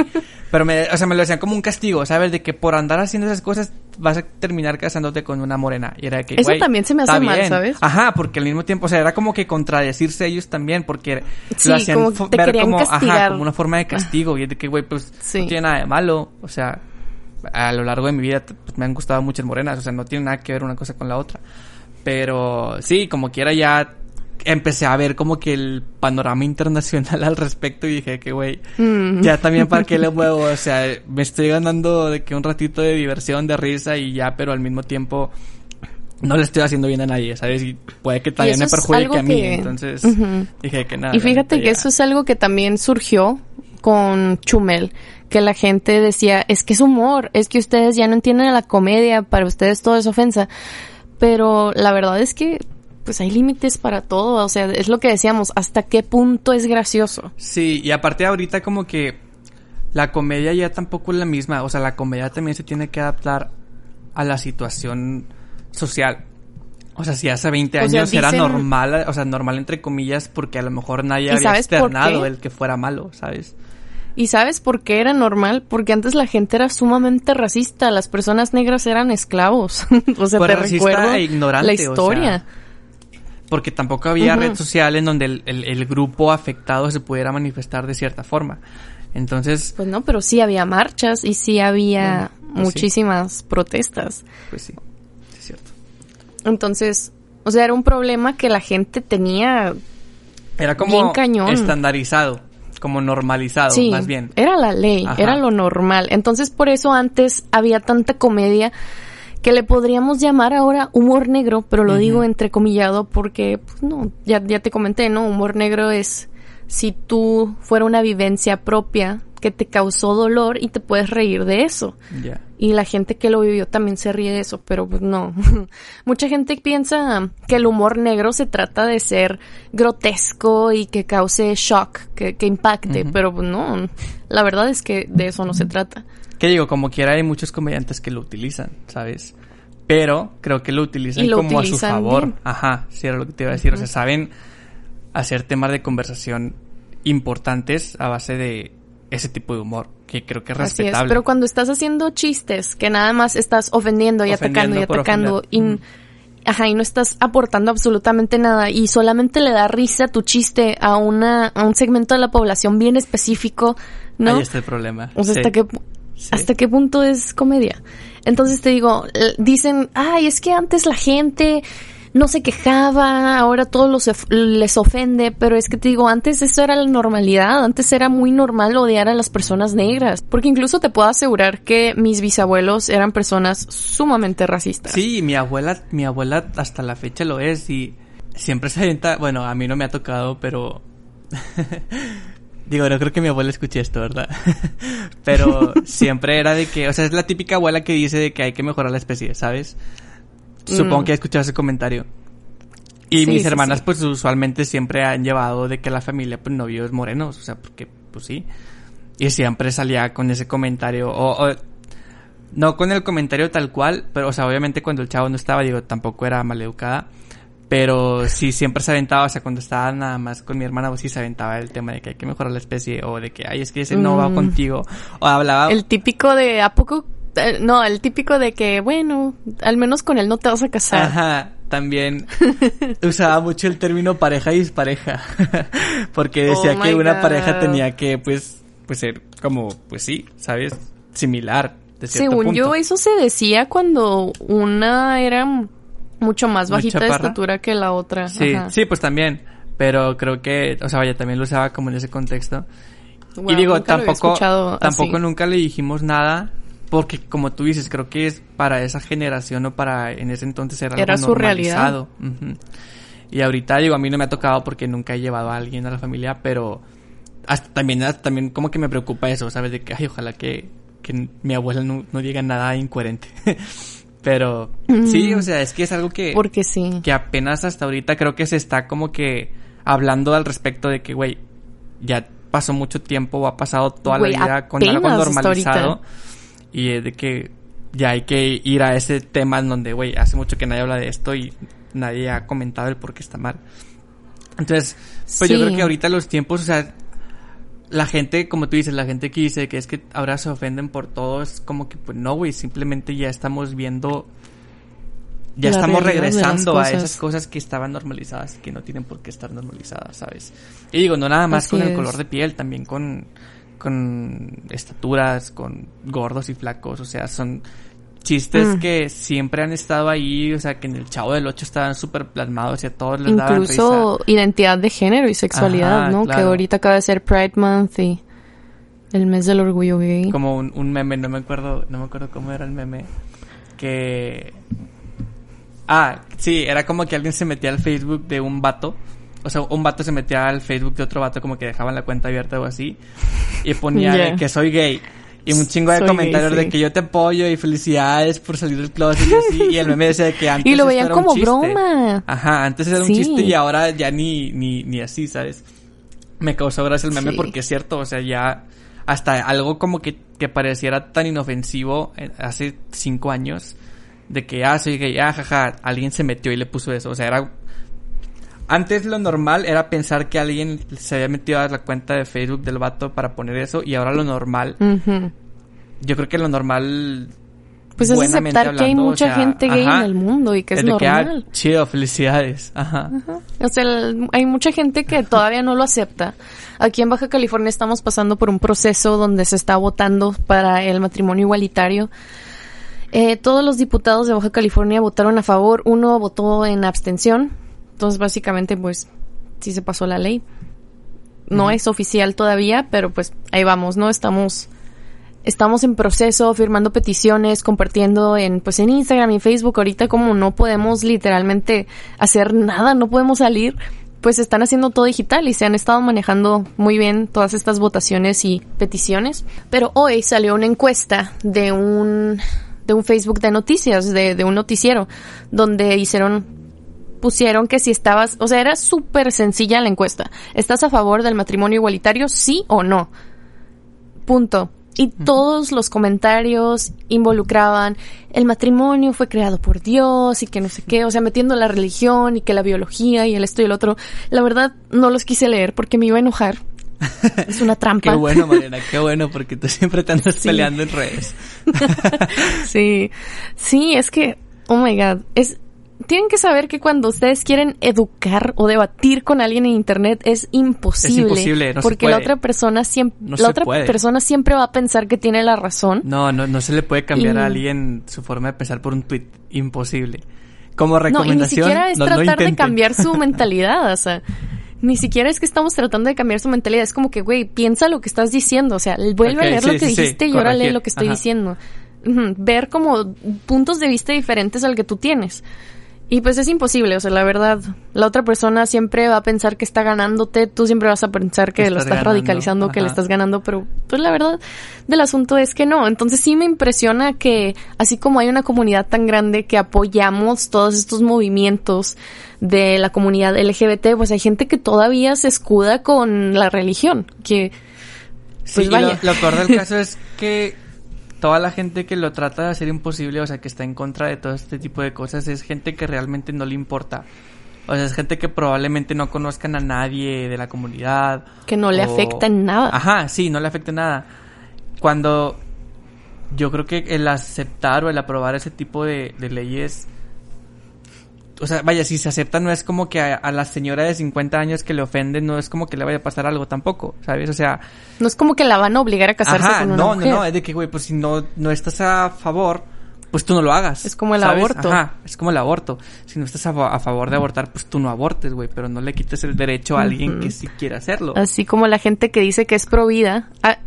Pero me, o sea, me lo decían como un castigo, ¿sabes? De que por andar haciendo esas cosas vas a terminar casándote con una morena. Y era que, Eso también se me hace mal, bien. ¿sabes? Ajá, porque al mismo tiempo, o sea, era como que contradecirse ellos también, porque Sí, lo hacían como ver como, ajá, castigar. como una forma de castigo. Y es de que, güey, pues Sí. no tiene nada de malo. O sea, a lo largo de mi vida pues, me han gustado muchas morenas. O sea, no tiene nada que ver una cosa con la otra. Pero sí, como quiera ya empecé a ver como que el panorama internacional *laughs* al respecto y dije que, güey, Mm. ya también para qué le *laughs* muevo. O sea, me estoy ganando de que un ratito de diversión, de risa y ya, pero al mismo tiempo no le estoy haciendo bien a nadie, ¿sabes? Y puede que también me perjudique a mí. que- Entonces dije que nada. Y fíjate que ya. eso es algo que también surgió con Chumel, que la gente decía, es que es humor, es que ustedes ya no entienden la comedia, para ustedes todo es ofensa. Pero la verdad es que pues hay límites para todo, o sea, es lo que decíamos, hasta qué punto es gracioso. Sí, y aparte ahorita como que la comedia ya tampoco es la misma, o sea, la comedia también se tiene que adaptar a la situación social. O sea, si hace 20 O sea, años era normal, o sea, normal entre comillas, porque a lo mejor nadie ¿Y había externado el que fuera malo, ¿sabes? ¿Y sabes por qué era normal? Porque antes la gente era sumamente racista, las personas negras eran esclavos. *laughs* o sea, Pues te recuerdo e ignorante, la o sea, historia. Porque tampoco había red social en donde el, el- el grupo afectado se pudiera manifestar de cierta forma. Entonces, Pues no, pero sí había marchas y sí había Bueno, pues sí. muchísimas protestas. pues sí, sí es cierto. Entonces, o sea, era un problema que la gente tenía. Era como Bien cañón. estandarizado, como normalizado, sí, más bien. era la ley, Ajá. era lo normal. Entonces, por eso antes había tanta comedia que le podríamos llamar ahora humor negro, pero lo digo entrecomillado porque, pues no, ya, ya te comenté, ¿no? Humor negro es si tú fuera una vivencia propia que te causó dolor y te puedes reír de eso. Y la gente que lo vivió también se ríe de eso, pero pues no. *laughs* Mucha gente piensa que el humor negro se trata de ser grotesco y que cause shock, que, que impacte, pero pues no. La verdad es que de eso no se trata. Que digo, como quiera hay muchos comediantes que lo utilizan, ¿sabes? Pero creo que lo utilizan lo como a su favor. bien. Ajá, sí era lo que te iba a decir. O sea, saben hacer temas de conversación importantes a base de ese tipo de humor, que creo que es Así es, respetable. pero cuando estás haciendo chistes que nada más estás ofendiendo y atacando y atacando y, ajá, y no estás aportando absolutamente nada y solamente le da risa tu chiste a una a un segmento de la población bien específico, ¿no? Ahí está el problema. O sea, Sí. ¿hasta pu- Sí. ¿hasta qué punto es comedia? Entonces te digo, dicen, ay, es que antes la gente no se quejaba, ahora todo los les ofende, pero es que te digo, antes eso era la normalidad, antes era muy normal odiar a las personas negras, porque incluso te puedo asegurar que mis bisabuelos eran personas sumamente racistas. Sí, mi abuela, mi abuela hasta la fecha lo es y siempre se avienta, bueno, a mí no me ha tocado, pero *laughs* digo, no creo que mi abuela escuche esto, ¿verdad? *laughs* pero siempre era de que, o sea, es la típica abuela que dice de que hay que mejorar la especie, ¿sabes? Supongo Mm. que ha escuchado ese comentario. Y Sí, mis sí, hermanas sí. pues usualmente siempre han llevado de que la familia pues novios morenos, o sea, porque pues sí. Y siempre salía con ese comentario o, o no con el comentario tal cual, pero, o sea, obviamente cuando el chavo no estaba, digo, tampoco era maleducada. Pero sí, siempre se aventaba, o sea, cuando estaba nada más con mi hermana, pues sí se aventaba el tema de que hay que mejorar la especie, o de que, ay, es que ese no va Mm. contigo. O hablaba, El típico de, ¿a poco? Eh, No, el típico de que, bueno, al menos con él no te vas a casar. Ajá, también *laughs* usaba mucho el término pareja y dispareja. *laughs* Porque decía Oh que my una pareja tenía que, pues, pues ser como, pues sí, ¿sabes? Similar, de cierto Según punto. yo, eso se decía cuando una era mucho más ¿Muy bajita de estatura que la otra. Sí, Ajá. sí, pues también. Pero creo que, o sea, vaya, también lo usaba como en ese contexto. Wow, y digo, tampoco, tampoco así. nunca le dijimos nada. Porque como tú dices, creo que es para esa generación o para en ese entonces era, Era algo su realidad. Y ahorita digo, a mí no me ha tocado porque nunca he llevado a alguien a la familia, pero hasta también, hasta también como que me preocupa eso, ¿sabes? De que, ay, ojalá que, que mi abuela no, no diga nada incoherente. *laughs* pero sí, o sea, es que es algo que Porque sí. que apenas hasta ahorita creo que se está como que hablando al respecto de que, güey, ya pasó mucho tiempo o ha pasado toda la vida con algo normalizado. Y es de que ya hay que ir a ese tema en donde, güey, hace mucho que nadie habla de esto y nadie ha comentado el por qué está mal. Entonces, pues yo creo que ahorita los tiempos, o sea, la gente, como tú dices, la gente que dice que es que ahora se ofenden por todo, es como que, pues no, güey, simplemente ya estamos viendo, ya La estamos regresando a esas cosas que estaban normalizadas y que no tienen por qué estar normalizadas, ¿sabes? Y digo, no nada más Así con el color de piel, también con, con estaturas, con gordos y flacos, o sea, son chistes Mm. que siempre han estado ahí, o sea, que en el Chavo del Ocho estaban súper plasmados y a todos les daban Incluso risa. identidad de género y sexualidad, Ajá, ¿no? claro. Que ahorita acaba de ser Pride Month y el mes del orgullo gay. como un, un meme, no me acuerdo, no me acuerdo cómo era el meme, que... Ah, sí, era como que alguien se metía al Facebook de un vato, o sea, un vato se metía al Facebook de otro vato como que dejaban la cuenta abierta o así, y ponía que soy gay. Y un chingo de comentarios gay, de que yo te apoyo y felicidades por salir del closet y así. Y el meme decía de que *laughs* antes Y lo veían era un como chiste. broma. Ajá, antes era un chiste y ahora ya ni, ni, ni así, ¿sabes? Me causó gracia el meme Sí. porque es cierto, o sea, ya hasta algo como que, que pareciera tan inofensivo eh, hace cinco años, de que, ah, soy gay, ah, jaja, alguien se metió y le puso eso, o sea, era... Antes lo normal era pensar que alguien se había metido a la cuenta de Facebook del vato para poner eso y ahora lo normal, yo creo que lo normal... Pues es aceptar que hay o mucha sea, gente gay ajá, en el mundo y que es de que, ah, normal. chido, felicidades, ajá. O sea, el- hay mucha gente que todavía no lo acepta. Aquí en Baja California estamos pasando por un proceso donde se está votando para el matrimonio igualitario. Eh, todos los diputados de Baja California votaron a favor, uno votó en abstención. Entonces, básicamente, pues, sí se pasó la ley. No es oficial todavía, pero pues ahí vamos, ¿no? Estamos estamos en proceso, firmando peticiones, compartiendo en, pues en Instagram y Facebook. Ahorita como no podemos literalmente hacer nada, no podemos salir, pues están haciendo todo digital y se han estado manejando muy bien todas estas votaciones y peticiones. Pero hoy salió una encuesta de un, de un Facebook de noticias, de, de un noticiero, donde hicieron, pusieron que si estabas, o sea, era súper sencilla la encuesta. ¿Estás a favor del matrimonio igualitario? Sí o no. Punto. Y todos los comentarios involucraban el matrimonio fue creado por Dios y que no sé qué, o sea, metiendo la religión y que la biología y el esto y el otro. La verdad, no los quise leer porque me iba a enojar. *laughs* Es una trampa. qué bueno, Mariana, qué *laughs* bueno, porque tú siempre te andas peleando en redes. *laughs* sí, sí, es que, oh my god, es, tienen que saber que cuando ustedes quieren educar o debatir con alguien en internet es imposible. Es imposible, no se porque puede. la otra persona siempre, No la otra puede. persona siempre va a pensar que tiene la razón. No, no, no se le puede cambiar Y- a alguien su forma de pensar por un tweet. Imposible. Como No, y ni recomendación, siquiera es no, tratar de cambiar su *laughs* mentalidad, o sea, ni siquiera es que estamos tratando de cambiar su mentalidad, es como que, güey, piensa lo que estás diciendo, o sea, vuelve a leer sí, lo que sí, sí, dijiste y ahora lee lo que estoy Ajá. diciendo. Ver como puntos de vista diferentes al que tú tienes. Y pues es imposible, o sea, la verdad, la otra persona siempre va a pensar que está ganándote, tú siempre vas a pensar que lo estás ganando, radicalizando, que le estás ganando, pero pues la verdad del asunto es que no. Entonces sí me impresiona que así como hay una comunidad tan grande que apoyamos todos estos movimientos de la comunidad LGBT, pues hay gente que todavía se escuda con la religión, que Sí, pues y vaya. Lo, lo peor del *laughs* caso es que toda la gente que lo trata de hacer imposible, o sea, que está en contra de todo este tipo de cosas, es gente que realmente no le importa. O sea, es gente que probablemente no conozcan a nadie de la comunidad. que no le o- afecta en nada. Ajá, sí, no le afecta en nada. Cuando yo creo que el aceptar o el aprobar ese tipo de, de leyes, o sea, vaya, si se acepta no es como que a, a la señora de 50 años que le ofenden, no es como que le vaya a pasar algo tampoco, ¿sabes? O sea, No es como que la van a obligar a casarse Ajá, con una no, mujer. no, no, es de que, güey, pues si no, no estás a favor, pues tú no lo hagas. Es como el ¿sabes? aborto. Ajá, es como el aborto. Si no estás a, fa- a favor de abortar, pues tú no abortes, güey, pero no le quites el derecho a alguien que sí quiera hacerlo. Así como la gente que dice que es pro vida. Ah,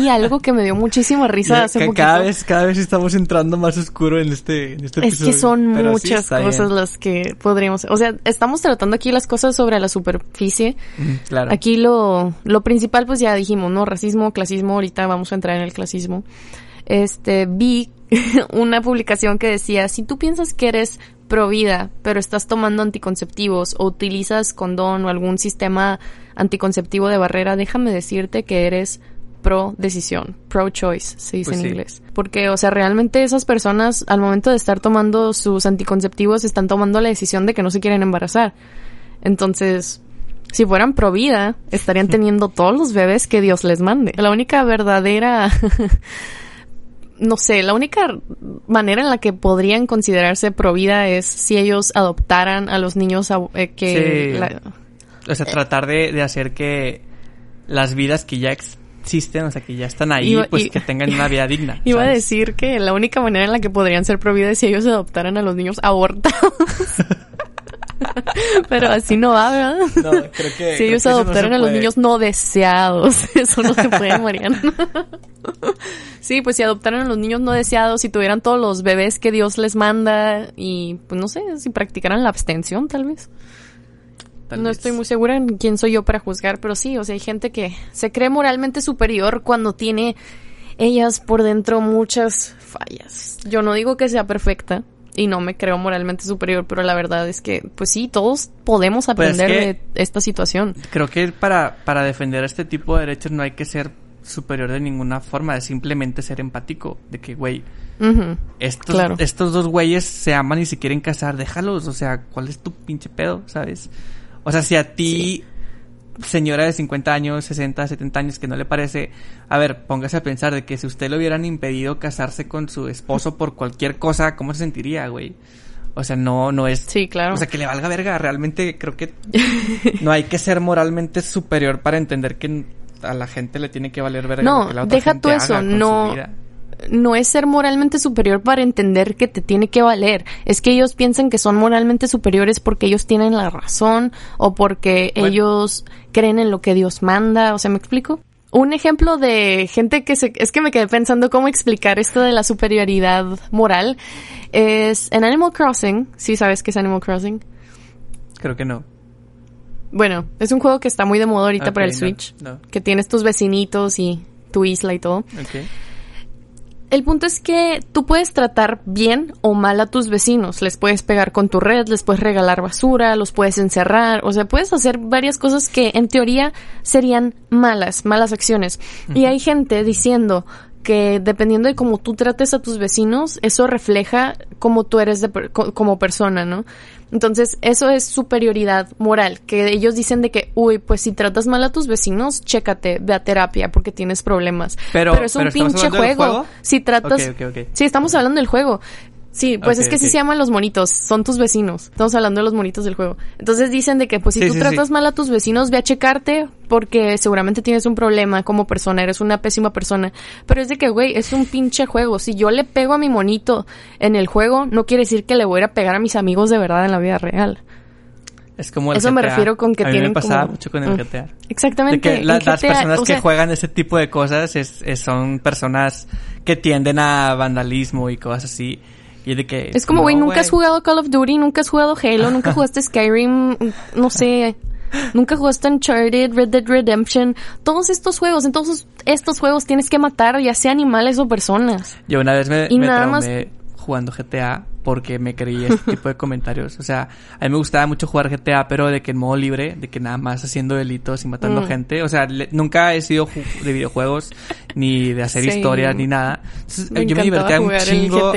vi algo que me dio muchísima risa hace poquito. cada vez, cada vez estamos entrando más oscuro en este, en este Es que episodio. son Pero muchas cosas bien. las que podríamos... O sea, estamos tratando aquí las cosas sobre la superficie. Ujú, Claro. Aquí lo, lo principal, pues ya dijimos, ¿no? Racismo, clasismo, ahorita vamos a entrar en el clasismo. Este, vi *laughs* una publicación que decía, si tú piensas que eres pro vida, pero estás tomando anticonceptivos o utilizas condón o algún sistema anticonceptivo de barrera, déjame decirte que eres pro decisión, pro choice, se dice Pues en sí. inglés. Porque, o sea, realmente esas personas al momento de estar tomando sus anticonceptivos están tomando la decisión de que no se quieren embarazar. Entonces, si fueran pro vida, estarían *laughs* teniendo todos los bebés que Dios les mande. La única verdadera, *laughs* no sé, la única manera en la que podrían considerarse pro vida es si ellos adoptaran a los niños a- eh, que... Sí. la- O sea, tratar de, de hacer que las vidas que ya existen, o sea, que ya están ahí, Iba- pues que tengan una vida digna. *laughs* Iba a decir que la única manera en la que podrían ser pro vida es si ellos adoptaran a los niños abortados. *laughs* Pero así no va, ¿verdad? No, creo que. si ellos no se a los niños no deseados, *laughs* eso no se puede, Mariana. sí, pues si adoptaran a los niños no deseados, si tuvieran todos los bebés que Dios les manda y, pues no sé, si practicaran la abstención, tal vez. Tal no vez. estoy muy segura en quién soy yo para juzgar, pero sí, o sea, hay gente que se cree moralmente superior cuando tiene ellas por dentro muchas fallas. Yo no digo que sea perfecta y no me creo moralmente superior, pero la verdad es que, pues sí, todos podemos Pues es aprender que- de esta situación. Creo que para, para defender este tipo de derechos no hay que ser superior de ninguna forma, es simplemente ser empático. De que, güey, estos, Claro. estos dos güeyes se aman y se quieren casar, déjalos. O sea, ¿cuál es tu pinche pedo, sabes? O sea, si a ti, señora de 50 años, 60, 70 años, que no le parece, a ver, póngase a pensar de que si usted le hubieran impedido casarse con su esposo por cualquier cosa, ¿cómo se sentiría, güey? O sea, no, no es Sí, claro. o sea, que le valga verga. Realmente creo que *laughs* no hay que ser moralmente superior para entender que a la gente le tiene que valer verga. No, lo que la otra deja gente tú eso, haga con su no- vida. No es ser moralmente superior para entender que te tiene que valer. Es que ellos piensan que son moralmente superiores porque ellos tienen la razón o porque Bueno. ellos creen en lo que Dios manda. O sea, ¿me explico? Un ejemplo de gente que se... Es que me quedé pensando cómo explicar esto de la superioridad moral. Es en Animal Crossing. Sí sabes qué es Animal Crossing. Creo que no. Bueno, es un juego que está muy de moda ahorita para el Switch. no. Que tienes tus vecinitos y tu isla y todo. El punto es que tú puedes tratar bien o mal a tus vecinos. Les puedes pegar con tu red, les puedes regalar basura, los puedes encerrar. O sea, puedes hacer varias cosas que en teoría serían malas, malas acciones. Y hay gente diciendo que dependiendo de cómo tú trates a tus vecinos, eso refleja cómo tú eres de como persona, ¿no? Entonces, eso es superioridad moral, que ellos dicen de que, uy, pues si tratas mal a tus vecinos, chécate, ve a terapia porque tienes problemas. Pero- es un pero ¿estamos pinche juego. juego? Si tratas... Ok, ok, ok. Sí, estamos hablando del juego. Sí, pues es que sí se llaman los monitos, son tus vecinos. Estamos hablando de los monitos del juego. Entonces dicen de que pues si Sí, tú sí, tratas sí. mal a tus vecinos, ve a checarte porque seguramente tienes un problema como persona, eres una pésima persona. Pero es de que, güey, es un pinche juego. Si yo le pego a mi monito en el juego, no quiere decir que le voy a ir a pegar a mis amigos de verdad en la vida real. Es como el Eso me refiero con que a mí tienen me pasaba como- mucho con el. GTA. Exactamente. De que las personas o que juegan ese tipo de cosas es, es- son personas que tienden a vandalismo y cosas así. Y de que... Es como, güey, no, nunca has jugado Call of Duty, nunca has jugado Halo, nunca *laughs* jugaste Skyrim, no sé, nunca jugaste Uncharted, Red Dead Redemption, todos estos juegos, en todos estos juegos tienes que matar ya sea animales o personas. Yo una vez me, Y me nada más- jugando GTA porque me creí este tipo de comentarios. O sea, a mí me gustaba mucho jugar GTA, pero de que en modo libre, de que nada más haciendo delitos y matando Mm. gente. O sea, le- nunca he sido de videojuegos, ni de hacer Sí. historias, ni nada. Entonces, Me yo me divertía un chingo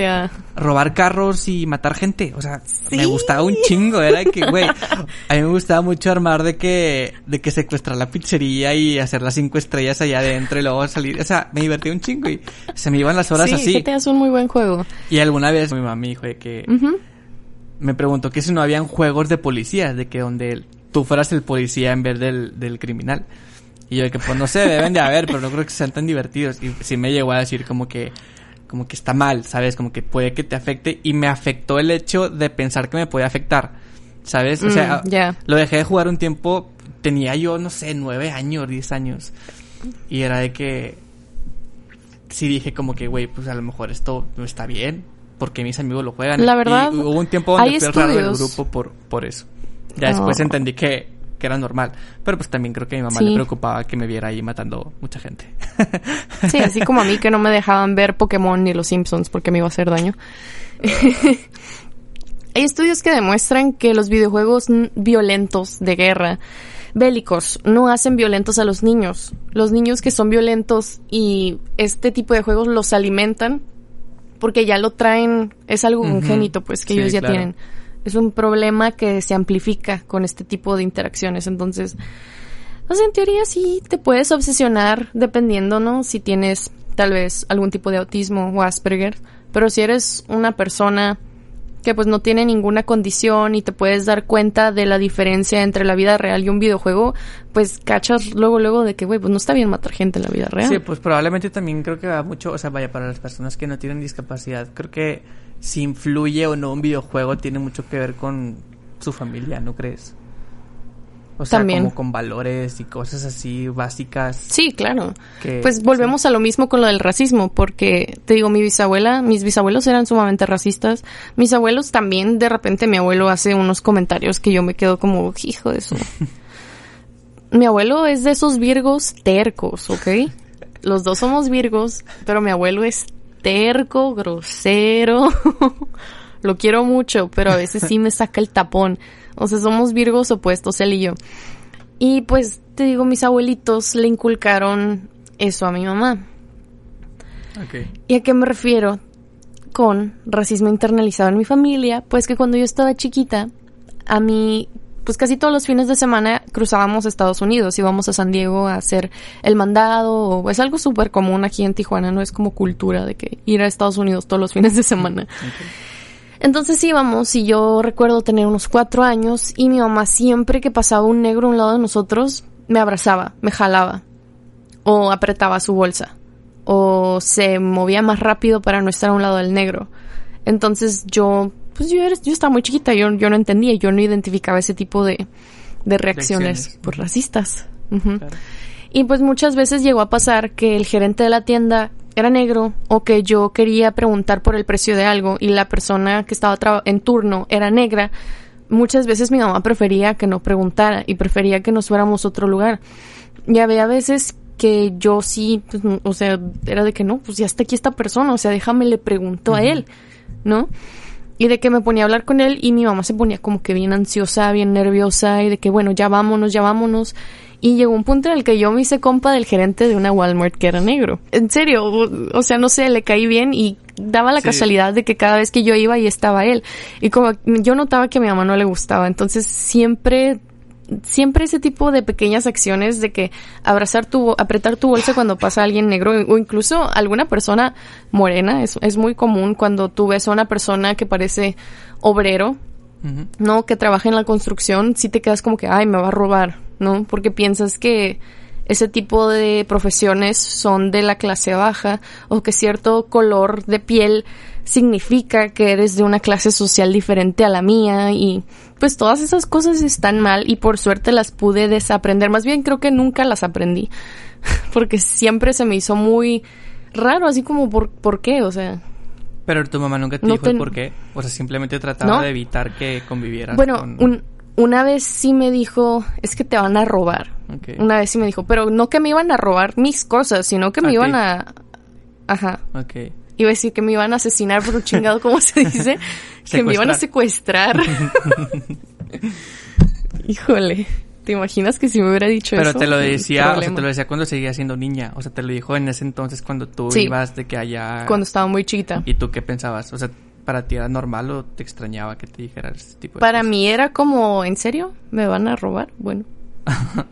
robar carros y matar gente. O sea, me gustaba un chingo. Era que, güey, a mí me gustaba mucho armar de que, de que secuestrar la pizzería y hacer las cinco estrellas allá adentro y luego salir. O sea, me divertía un chingo y se me iban las horas sí, así. GTA es un muy buen juego. Y alguna vez mi mamá me dijo que me preguntó que si no habían juegos de policías, de que donde tú fueras el policía en vez del, del criminal. Y yo de que pues no sé, deben de haber, pero no creo que sean tan divertidos. Y sí me llegó a decir como que como que está mal, ¿sabes? Como que puede que te afecte y me afectó el hecho de pensar que me podía afectar. ¿Sabes? O sea, Mm, ya. lo dejé de jugar un tiempo, tenía yo, no sé, nueve años, diez años. Y era de que sí dije como que, güey, pues a lo mejor esto no está bien, porque mis amigos lo juegan. La verdad, Y hubo un tiempo donde fui raro del grupo por, por eso. Ya después entendí que, que era normal. Pero pues también creo que a mi mamá Sí. le preocupaba que me viera ahí matando mucha gente. *laughs* Sí, así como a mí que no me dejaban ver Pokémon ni los Simpsons porque me iba a hacer daño. *laughs* Hay estudios que demuestran que los videojuegos violentos de guerra, bélicos, no hacen violentos a los niños. Los niños que son violentos y este tipo de juegos los alimentan porque ya lo traen, es algo congénito pues que Sí, ellos ya claro. tienen. Es un problema que se amplifica con este tipo de interacciones. Entonces, sea, en teoría sí te puedes obsesionar dependiendo, ¿no? Si tienes tal vez algún tipo de autismo o Asperger. Pero si eres una persona que pues no tiene ninguna condición y te puedes dar cuenta de la diferencia entre la vida real y un videojuego, pues cachas luego, luego de que, güey, pues no está bien matar gente en la vida real. Sí, pues probablemente también creo que va mucho, o sea, vaya, para las personas que no tienen discapacidad, creo que si influye o no un videojuego tiene mucho que ver con su familia, ¿no crees? O sea, También. como con valores y cosas así básicas. Sí, claro. Que- pues volvemos a lo mismo con lo del racismo, porque te digo, mi bisabuela, mis bisabuelos eran sumamente racistas. Mis abuelos también, de repente mi abuelo hace unos comentarios que yo me quedo como, hijo de eso. *laughs* mi abuelo es de esos virgos tercos, ¿ok? Los dos somos virgos, pero mi abuelo es terco, grosero. *laughs* lo quiero mucho, pero a veces sí me saca el tapón. O sea, somos virgos opuestos, él y yo. Y pues te digo, mis abuelitos le inculcaron eso a mi mamá. ¿Y a qué me refiero con racismo internalizado en mi familia? Pues que cuando yo estaba chiquita, a mí, pues casi todos los fines de semana cruzábamos Estados Unidos, íbamos a San Diego a hacer el mandado, o es algo súper común aquí en Tijuana, no es como cultura de que ir a Estados Unidos todos los fines de semana. Entonces íbamos y yo recuerdo tener unos cuatro años y mi mamá siempre que pasaba un negro a un lado de nosotros me abrazaba, me jalaba o apretaba su bolsa o se movía más rápido para no estar a un lado del negro. Entonces yo, pues yo, era, yo estaba muy chiquita, yo, yo no entendía, yo no identificaba ese tipo de, de reacciones Reacciones. pues, racistas. Claro. Y pues muchas veces llegó a pasar que el gerente de la tienda era negro o que yo quería preguntar por el precio de algo y la persona que estaba en turno era negra, muchas veces mi mamá prefería que no preguntara y prefería que nos fuéramos a otro lugar. Y había veces que yo sí, pues, o sea, era de que no, pues ya está aquí esta persona, o sea, déjame le pregunto a él, ¿no? Y de que me ponía a hablar con él y mi mamá se ponía como que bien ansiosa, bien nerviosa y de que bueno, ya vámonos, ya vámonos. Y llegó un punto en el que yo me hice compa del gerente de una Walmart que era negro. En serio, o, sea, no sé, le caí bien y daba la casualidad de que cada vez que yo iba ahí estaba él. Y como yo notaba que a mi mamá no le gustaba, entonces siempre siempre ese tipo de pequeñas acciones de que abrazar tu, apretar tu bolsa cuando pasa alguien negro o incluso alguna persona morena, es, es muy común cuando tú ves a una persona que parece obrero, ¿no? Que trabaja en la construcción, si te quedas como que, ay, me va a robar, ¿no? Porque piensas que ese tipo de profesiones son de la clase baja o que cierto color de piel significa que eres de una clase social diferente a la mía y pues todas esas cosas están mal y por suerte las pude desaprender. Más bien creo que nunca las aprendí *laughs* porque siempre se me hizo muy raro, así como por, ¿por qué? O sea... Pero tu mamá nunca te dijo el por qué. O sea, simplemente trataba de evitar que convivieras bueno, una vez sí me dijo, es que te van a robar. Una vez sí me dijo, pero no que me iban a robar mis cosas, sino que me iban a... Ajá. Ok. Iba a decir que me iban a asesinar por un chingado, ¿cómo se dice? *laughs* que me iban a secuestrar. *laughs* Híjole. ¿Te imaginas que si me hubiera dicho eso? Pero te lo decía, o sea, te lo decía cuando seguía siendo niña. O sea, te lo dijo en ese entonces cuando tú ibas de que allá. Cuando estaba muy chiquita. ¿Y tú qué pensabas? O sea, ¿para ti era normal o te extrañaba que te dijera ese tipo de Para mí era como, ¿en serio? ¿Me van a robar? Bueno. *laughs*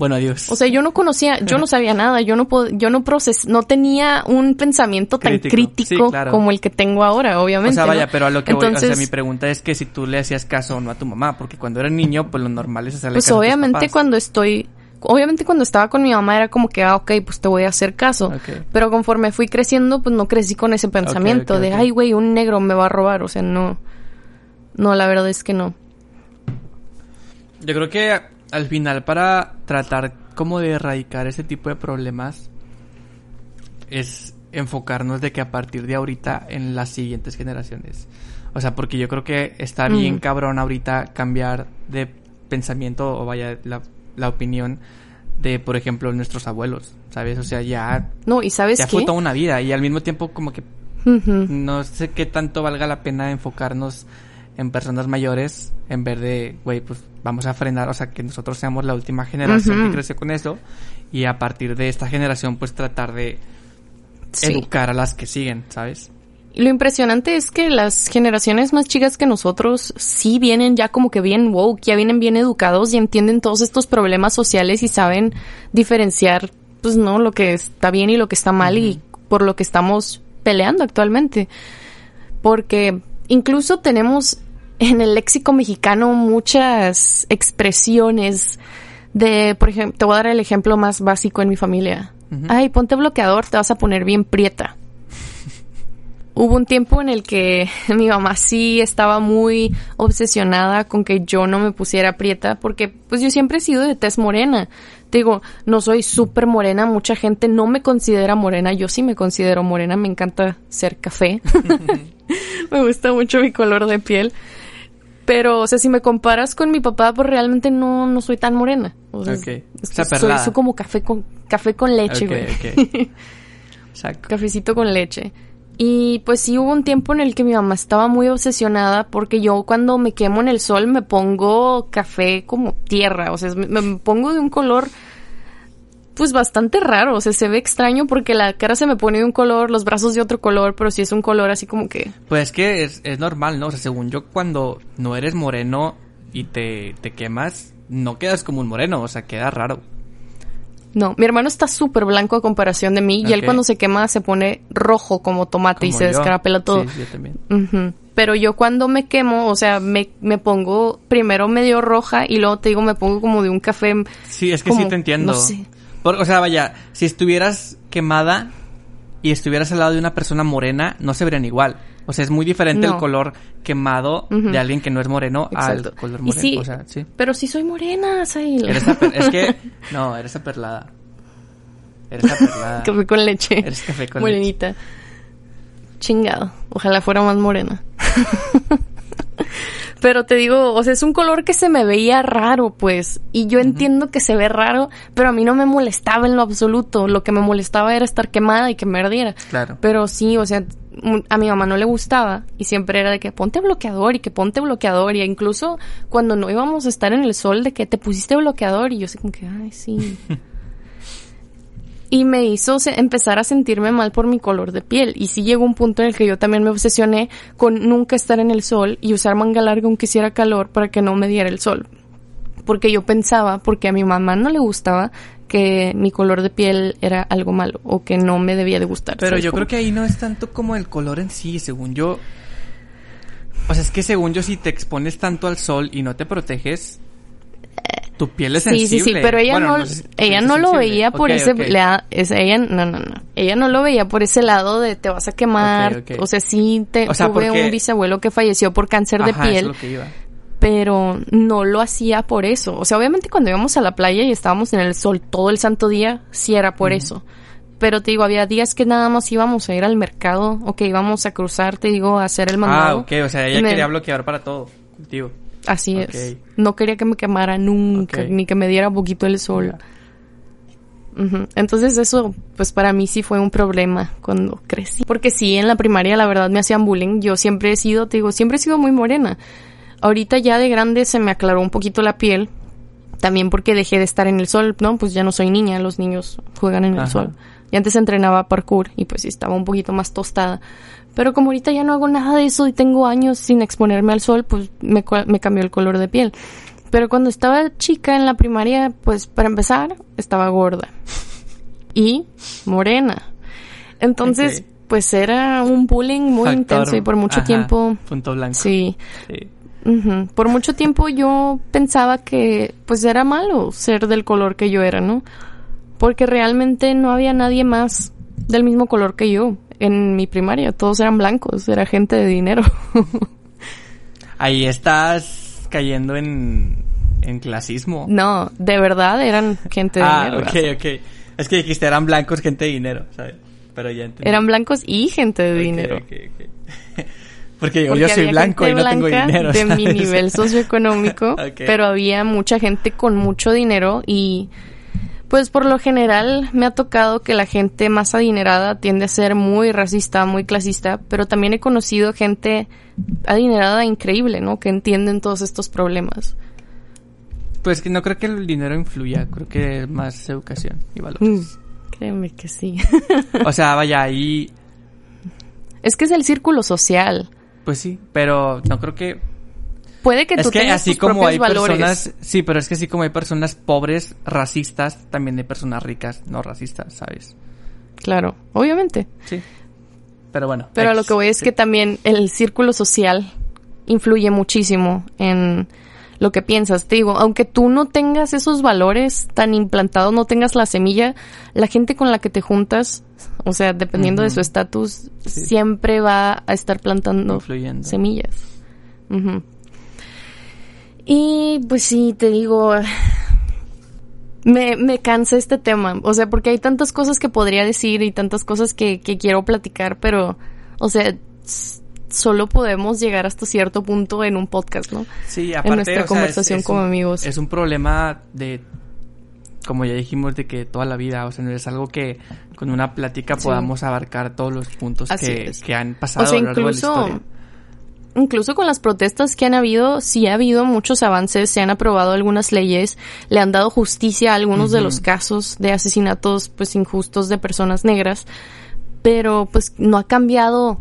Bueno, adiós. O sea, yo no conocía, yo no sabía nada, yo no yo no proces, no tenía un pensamiento tan crítico, como el que tengo ahora, obviamente. O sea, vaya, pero a lo que voy, o sea, mi pregunta es que si tú le hacías caso o no a tu mamá, porque cuando era niño, pues lo normal es hacerle pues caso obviamente a tus cuando estoy obviamente cuando estaba con mi mamá era como que, ah, ok, pues te voy a hacer caso. Pero conforme fui creciendo, pues no crecí con ese pensamiento de, ay, güey, un negro me va a robar. O sea, no. No, la verdad es que no. Yo creo que al final para tratar como de erradicar ese tipo de problemas es enfocarnos de que a partir de ahorita en las siguientes generaciones. O sea, porque yo creo que está bien cabrón ahorita cambiar de pensamiento o vaya la, la opinión de, por ejemplo, nuestros abuelos, ¿sabes? O sea, ya... No, y ¿sabes ya fue toda una vida y al mismo tiempo como que no sé qué tanto valga la pena enfocarnos en personas mayores en vez de, güey, pues vamos a frenar, o sea, que nosotros seamos la última generación que crece con eso y a partir de esta generación pues tratar de educar a las que siguen, ¿sabes? Lo impresionante es que las generaciones más chicas que nosotros sí vienen ya como que bien woke, ya vienen bien educados y entienden todos estos problemas sociales y saben diferenciar, pues no, lo que está bien y lo que está mal y por lo que estamos peleando actualmente. Porque incluso tenemos en el léxico mexicano muchas expresiones de, por ejemplo, te voy a dar el ejemplo más básico en mi familia. Ay, ponte bloqueador, te vas a poner bien prieta. Hubo un tiempo en el que *laughs* mi mamá sí estaba muy obsesionada con que yo no me pusiera prieta porque pues yo siempre he sido de tez morena. Te digo, no soy súper morena, mucha gente no me considera morena, yo sí me considero morena, me encanta ser café. *laughs* me gusta mucho mi color de piel. Pero, o sea, si me comparas con mi papá, pues realmente no, no soy tan morena. O sea, soy, como café con, café con leche, güey. *laughs* Cafecito con leche. Y pues sí hubo un tiempo en el que mi mamá estaba muy obsesionada porque yo cuando me quemo en el sol me pongo café como tierra, o sea, me pongo de un color pues bastante raro, o sea, se ve extraño porque la cara se me pone de un color, los brazos de otro color, pero si es un color así como que... Pues es que es, es normal, ¿no? O sea, según yo, cuando no eres moreno y te, te quemas, no quedas como un moreno, o sea, queda raro. No, mi hermano está súper blanco a comparación de mí y él cuando se quema se pone rojo como tomate y se descarapela todo. Sí, yo también. Pero yo cuando me quemo, o sea, me, me pongo primero medio roja y luego te digo me pongo como de un café. Sí, es que sí te entiendo. No sé o sea, vaya, si estuvieras quemada y estuvieras al lado de una persona morena, no se verían igual. O sea, es muy diferente el color quemado de alguien que no es moreno al color moreno. Sí, o sea, sí. Pero sí soy morena, Sail. Eres es que, *laughs* no, eres aperlada. Eres aperlada. *laughs* café con leche. Eres café con Morenita. leche. Chingado. Ojalá fuera más morena. *laughs* Pero te digo, o sea, es un color que se me veía raro, pues. Y yo entiendo que se ve raro, pero a mí no me molestaba en lo absoluto. Lo que me molestaba era estar quemada y que me ardiera. Claro. Pero sí, o sea, a mi mamá no le gustaba y siempre era de que ponte bloqueador y que ponte bloqueador. Y incluso cuando no íbamos a estar en el sol, de que te pusiste bloqueador. Y yo sé como que, ay, sí. *laughs* y me hizo empezar a sentirme mal por mi color de piel. Y sí llegó un punto en el que yo también me obsesioné con nunca estar en el sol y usar manga larga aunque hiciera calor para que no me diera el sol. Porque yo pensaba, porque a mi mamá no le gustaba, que mi color de piel era algo malo o que no me debía de gustar. Pero yo creo que ahí no es tanto como el color en sí, según yo. O sea, es que según yo si te expones tanto al sol y no te proteges, tu piel es sensible. Sí, sí, sí, pero ella no, ella no lo veía por ese, ella, no, no, no, ella no lo veía por ese lado de te vas a quemar, o sea, sí te, tuve un bisabuelo que falleció por cáncer de piel, pero no lo hacía por eso, o sea, obviamente cuando íbamos a la playa y estábamos en el sol todo el santo día, sí era por eso, pero te digo, había días que nada más íbamos a ir al mercado o que íbamos a cruzar, te digo, a hacer el mandado. Ah, ok, o sea, ella quería bloquear para todo, digo. Así es. No quería que me quemara nunca, ni que me diera poquito el sol. Entonces eso, pues para mí sí fue un problema cuando crecí. Porque sí, en la primaria la verdad me hacían bullying. Yo siempre he sido, te digo, siempre he sido muy morena. Ahorita ya de grande se me aclaró un poquito la piel. También porque dejé de estar en el sol, ¿no? Pues ya no soy niña, los niños juegan en el sol. Y antes entrenaba parkour y pues estaba un poquito más tostada. Pero como ahorita ya no hago nada de eso y tengo años sin exponerme al sol, pues me, me cambió el color de piel. Pero cuando estaba chica en la primaria, pues para empezar, estaba gorda. Y morena. Entonces, pues era un bullying muy intenso y por mucho tiempo... Punto blanco. Sí. Por mucho tiempo yo pensaba que pues era malo ser del color que yo era, ¿no? Porque realmente no había nadie más del mismo color que yo en mi primaria. Todos eran blancos, era gente de dinero. *laughs* Ahí estás cayendo en, en clasismo. No, de verdad eran gente de ah, dinero. Ah, ok, ok. Es que dijiste eran blancos, gente de dinero, ¿sabes? Pero ya entendí. Eran blancos y gente de dinero. *laughs* Porque yo soy blanco y no tengo dinero. De mi nivel socioeconómico, *laughs* pero había mucha gente con mucho dinero y pues por lo general me ha tocado que la gente más adinerada tiende a ser muy racista, muy clasista, pero también he conocido gente adinerada increíble, ¿no? Que entienden todos estos problemas. Pues que no creo que el dinero influya, creo que más educación y valores. Mm, créeme que sí. *laughs* o sea, vaya, ahí... Es que es el círculo social. Pues sí, pero no creo que Puede que tú que así como hay personas, sí, pero es que así como hay personas pobres racistas, también hay personas ricas no racistas, ¿sabes? Claro, obviamente. Sí. Pero bueno. Pero lo que voy es que también el círculo social influye muchísimo en lo que piensas. Te digo, aunque tú no tengas esos valores tan implantados, no tengas la semilla, la gente con la que te juntas, o sea, dependiendo de su estatus, siempre va a estar plantando semillas. Y pues sí, te digo, me, me cansa este tema. O sea, porque hay tantas cosas que podría decir y tantas cosas que, que quiero platicar, pero, o sea, solo podemos llegar hasta cierto punto en un podcast, ¿no? Sí, aparte, en nuestra conversación como amigos. Es un problema de, como ya dijimos, de que toda la vida, o sea, no es algo que con una plática podamos abarcar todos los puntos que, que, han pasado o sea, incluso, incluso con las protestas que han habido, sí ha habido muchos avances, se han aprobado algunas leyes, le han dado justicia a algunos de los casos de asesinatos pues injustos de personas negras, pero pues no ha cambiado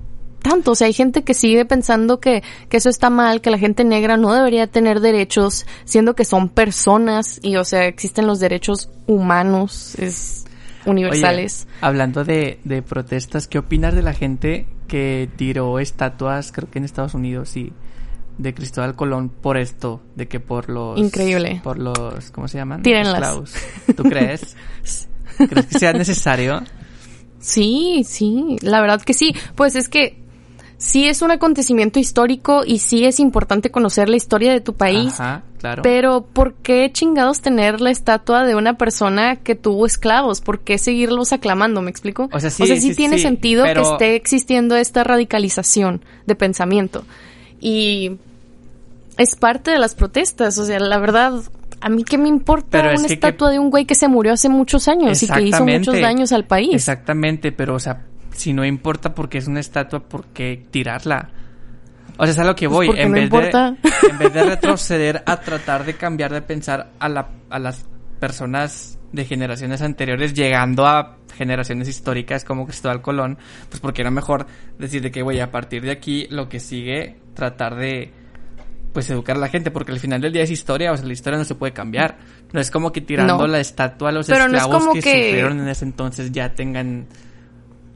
tanto, o sea, hay gente que sigue pensando que, que eso está mal, que la gente negra no debería tener derechos, siendo que son personas y, o sea, existen los derechos humanos, es universales. hablando de, de protestas, ¿qué opinas de la gente que tiró estatuas, creo que en Estados Unidos, sí, de Cristóbal Colón por esto, de que por los... Increíble. Por los, ¿cómo se llaman? Tírenlas. ¿Tú crees? *laughs* ¿Crees que sea necesario? Sí, sí, la verdad que sí. Pues es que sí es un acontecimiento histórico y sí es importante conocer la historia de tu país. Ajá, claro. Pero ¿por qué chingados tener la estatua de una persona que tuvo esclavos? ¿Por qué seguirlos aclamando? ¿Me explico? O sea, sí, tiene sentido que esté existiendo esta radicalización de pensamiento. Y es parte de las protestas. O sea, la verdad, a mí qué me importa una estatua de un güey que se murió hace muchos años y que hizo muchos daños al país. Exactamente, pero o sea, si no importa porque es una estatua, ¿por qué tirarla? O sea, es a lo que pues voy. en, vez de, en vez de retroceder a tratar de cambiar de pensar a, la, a las personas de generaciones anteriores llegando a generaciones históricas como Cristóbal Colón, pues porque era mejor decir de que, voy a partir de aquí lo que sigue, tratar de pues educar a la gente, porque al final del día es historia, o sea, la historia no se puede cambiar. No es como que tirando la estatua a los esclavos que, que, sufrieron en ese entonces ya tengan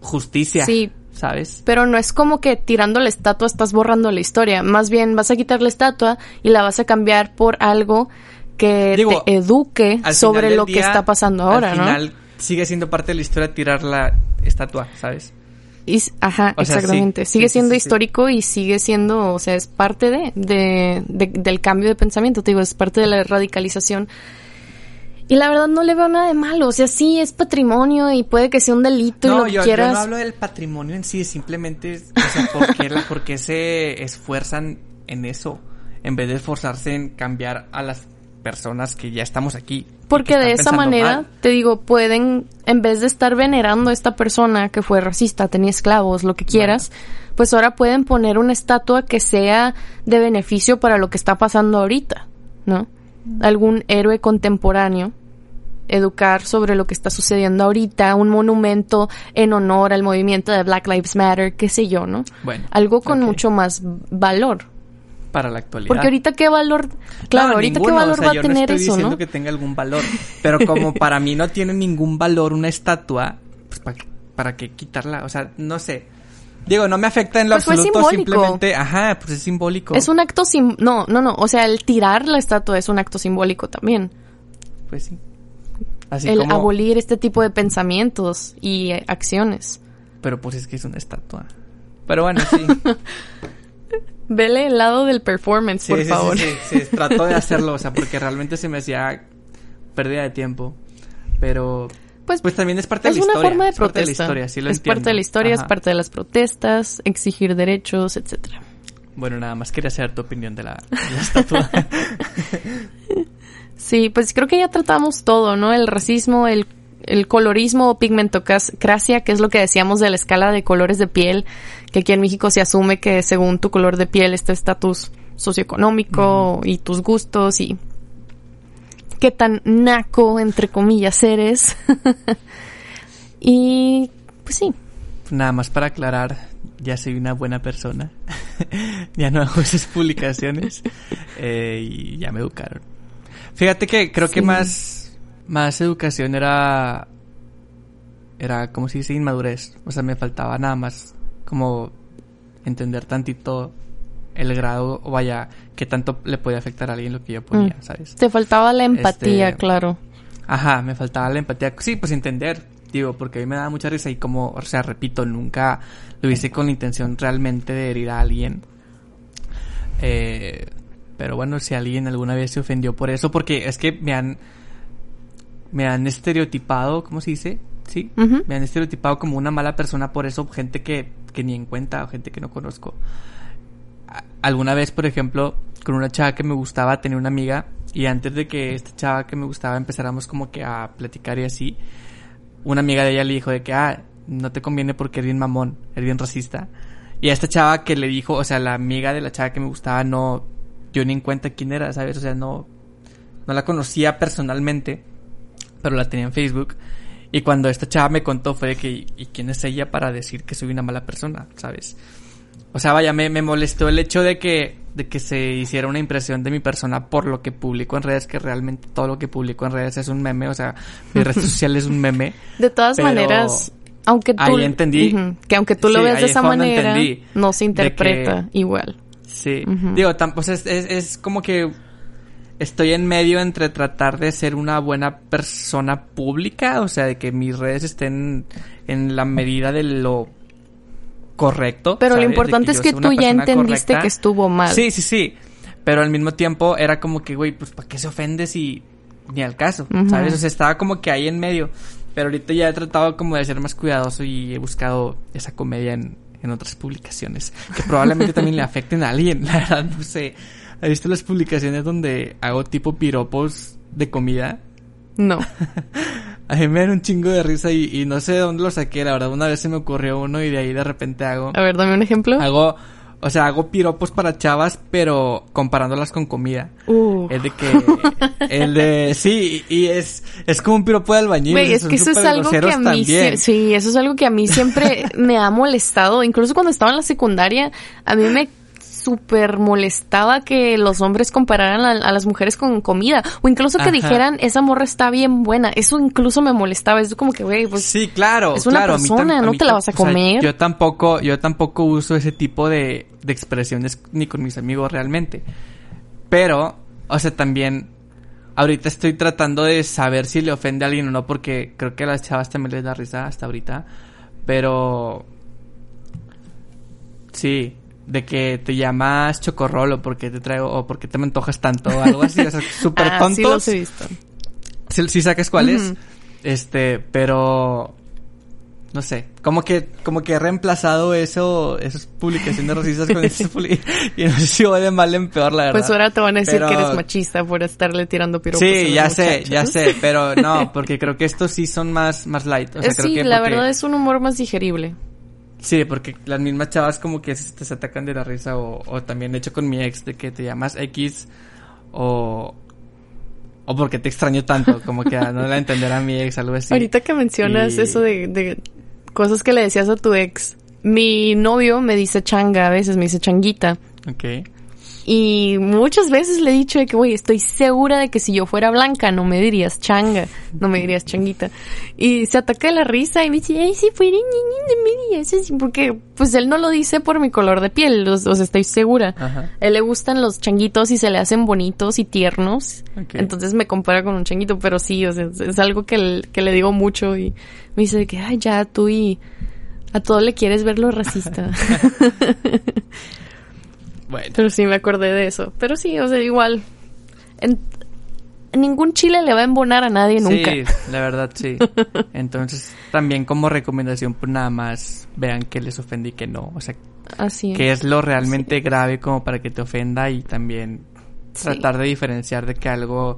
justicia. Sí. ¿Sabes? Pero no es como que tirando la estatua estás borrando la historia. Más bien vas a quitar la estatua y la vas a cambiar por algo que te eduque sobre lo que está pasando ahora, al final, sigue siendo parte de la historia tirar la estatua, ¿sabes? ajá, exactamente. sigue siendo histórico y sigue siendo, o sea, es parte de, de, del cambio de pensamiento, te digo, es parte de la radicalización. Y la verdad no le veo nada de malo, o sea, sí es patrimonio y puede que sea un delito y lo que quieras. yo no hablo del patrimonio en sí, simplemente, o sea, ¿por qué, ¿por qué se esfuerzan en eso? En vez de esforzarse en cambiar a las personas que ya estamos aquí. Porque de esa manera, te digo, pueden, en vez de estar venerando a esta persona que fue racista, tenía esclavos, lo que quieras, pues ahora pueden poner una estatua que sea de beneficio para lo que está pasando ahorita, ¿no? Algún héroe contemporáneo educar sobre lo que está sucediendo ahorita, un monumento en honor al movimiento de Black Lives Matter, qué sé yo, ¿no? Bueno, Algo con mucho más valor para la actualidad. Porque ahorita qué valor, claro, ahorita qué valor va a tener no estoy diciendo que tenga algún valor, pero como *laughs* para mí no tiene ningún valor una estatua, pues para, para qué quitarla, o sea, no sé. Digo, no me afecta en lo pues absoluto, simplemente, ajá, pues es simbólico. Es un acto sim no, no, no, o sea, el tirar la estatua es un acto simbólico también. Pues sí. Así el abolir este tipo de pensamientos y acciones. Pero pues es que es una estatua. Pero bueno, sí. *laughs* Vele el lado del performance, por favor. Sí, sí, sí, trato de hacerlo, o sea, *laughs* porque realmente se me hacía pérdida de tiempo. Pero pues, pues también es parte de la historia. Es una forma de protesta. Es parte de la historia, sí lo Es parte de la historia, es parte de las protestas, exigir derechos, etcétera. Bueno, nada más quería saber tu opinión de la, de la estatua. *laughs* sí, pues creo que ya tratamos todo, ¿no? El racismo, el el colorismo o pigmentocracia, que es lo que decíamos de la escala de colores de piel, que aquí en México se asume que según tu color de piel está estatus socioeconómico y tus gustos y qué tan naco, entre comillas, eres. *laughs* y pues sí. Nada más para aclarar, ya soy una buena persona. *laughs* ya no hago esas publicaciones *laughs* eh, y ya me educaron. Fíjate que creo que más más educación era era como si dice inmadurez, o sea, me faltaba nada más como entender tantito el grado o vaya que tanto le podía afectar a alguien lo que yo ponía, mm. ¿sabes? Te faltaba la empatía, este, claro. Ajá, me faltaba la empatía. Sí, pues entender, digo, porque a mí me daba mucha risa y como, o sea, repito, nunca lo hice con la intención realmente de herir a alguien. Eh, pero bueno, si alguien alguna vez se ofendió por eso, porque es que me han me han estereotipado, ¿cómo se dice? Sí, me han estereotipado como una mala persona por eso, gente que, que ni en cuenta o gente que no conozco. Alguna vez, por ejemplo, con una chava que me gustaba, tenía una amiga y antes de que esta chava que me gustaba empezáramos como que a platicar y así, una amiga de ella le dijo de que, ah, no te conviene porque eres bien mamón, eres bien racista. Y a esta chava que le dijo, o sea, la amiga de la chava que me gustaba, no, yo ni en cuenta quién era, ¿sabes? O sea, no, no la conocía personalmente pero la tenía en Facebook. Y cuando esta chava me contó fue de que, ¿y quién es ella para decir que soy una mala persona? ¿Sabes? O sea, vaya, me, me molestó el hecho de que, de que se hiciera una impresión de mi persona por lo que publico en redes, que realmente todo lo que publico en redes es un meme, o sea, mi red *laughs* social es un meme. De todas maneras, aunque tú... Ahí entendí. que aunque tú lo veas de esa manera, no se interpreta igual. Sí. Digo, pues es, es, es como que estoy en medio entre tratar de ser una buena persona pública, o sea, de que mis redes estén en la medida de lo correcto. Pero lo importante es que tú ya entendiste que estuvo mal. Sí, sí, sí. Pero al mismo tiempo era como que, güey, pues ¿para qué se ofende si ni al caso? ¿Sabes? O sea, estaba como que ahí en medio. Pero ahorita ya he tratado como de ser más cuidadoso y he buscado esa comedia en, en otras publicaciones. Que probablemente también le afecten a alguien, la verdad, no sé. ¿Has visto las publicaciones donde hago tipo piropos de comida? No. *laughs* A mí me dan un chingo de risa y, y no sé de dónde lo saqué, la verdad. Una vez se me ocurrió uno y de ahí de repente hago... A ver, dame un ejemplo. Hago... O sea, hago piropos para chavas, pero comparándolas con comida. Uh. El de que... el de... Sí, y es... Es como un piropo de albañil. Sea, es que eso es algo que a mí sí, eso es algo que a mí siempre me ha molestado. Incluso cuando estaba en la secundaria, a mí me súper molestaba que los hombres compararan a, a las mujeres con comida. O incluso que Ajá. dijeran, esa morra está bien buena. Eso incluso me molestaba. Es como que, güey, pues... sí, claro, es una claro. persona, no te la vas a o sea, comer. yo tampoco, yo tampoco uso ese tipo de, de expresiones ni con mis amigos realmente. Pero, o sea, también ahorita estoy tratando de saber si le ofende a alguien o no, porque creo que a las chavas también les da risa hasta ahorita. Pero, sí, de que te llamas chocorrolo porque te traigo, o porque te me antojas tanto, o algo así, o sea, *laughs* súper Ah, tontos. sí los he visto. Si ¿Sí, sabes cuál es. Este, pero no sé, como que como que he reemplazado eso esas publicaciones *laughs* racistas con esas *laughs* y no sé si voy de mal en peor la verdad. Pues ahora te van a decir Pero- que eres machista por estarle tirando piropos Sí, ya sé, ya sé, pero no, porque creo que estos sí son más más light, o sea, Eh, creo sí, que la porque- verdad es un humor más digerible. Sí, porque las mismas chavas como que se, te atacan de la risa o, o también de hecho con mi ex de que te llamas X o o porque te extraño tanto, como que no la entenderá mi ex algo así. Ahorita que mencionas Y- eso de, de cosas que le decías a tu ex, mi novio me dice changa, a veces me dice changuita. Ok. Y muchas veces le he dicho de que, güey, estoy segura de que si yo fuera blanca no me dirías changa, no me dirías changuita. Y se ataca de la risa y me dice, ay, si fuera niña me dirías porque pues él no lo dice por mi color de piel, o, sea, estoy segura. Ajá. A él le gustan los changuitos y se le hacen bonitos y tiernos. Entonces me compara con un changuito, pero sí, o sea, es, es algo que, le- que le digo mucho y me dice de que, ay, ya tú y a todo le quieres ver lo racista. *laughs* *laughs* Bueno. pero sí me acordé de eso. Pero sí, o sea, igual. En, ningún chile le va a embonar a nadie nunca. Sí, la verdad sí. *laughs* Entonces, también como recomendación, pues nada más vean que les ofende y que no. O sea, Así que es. es lo realmente grave como para que te ofenda y también Sí. tratar de diferenciar de que algo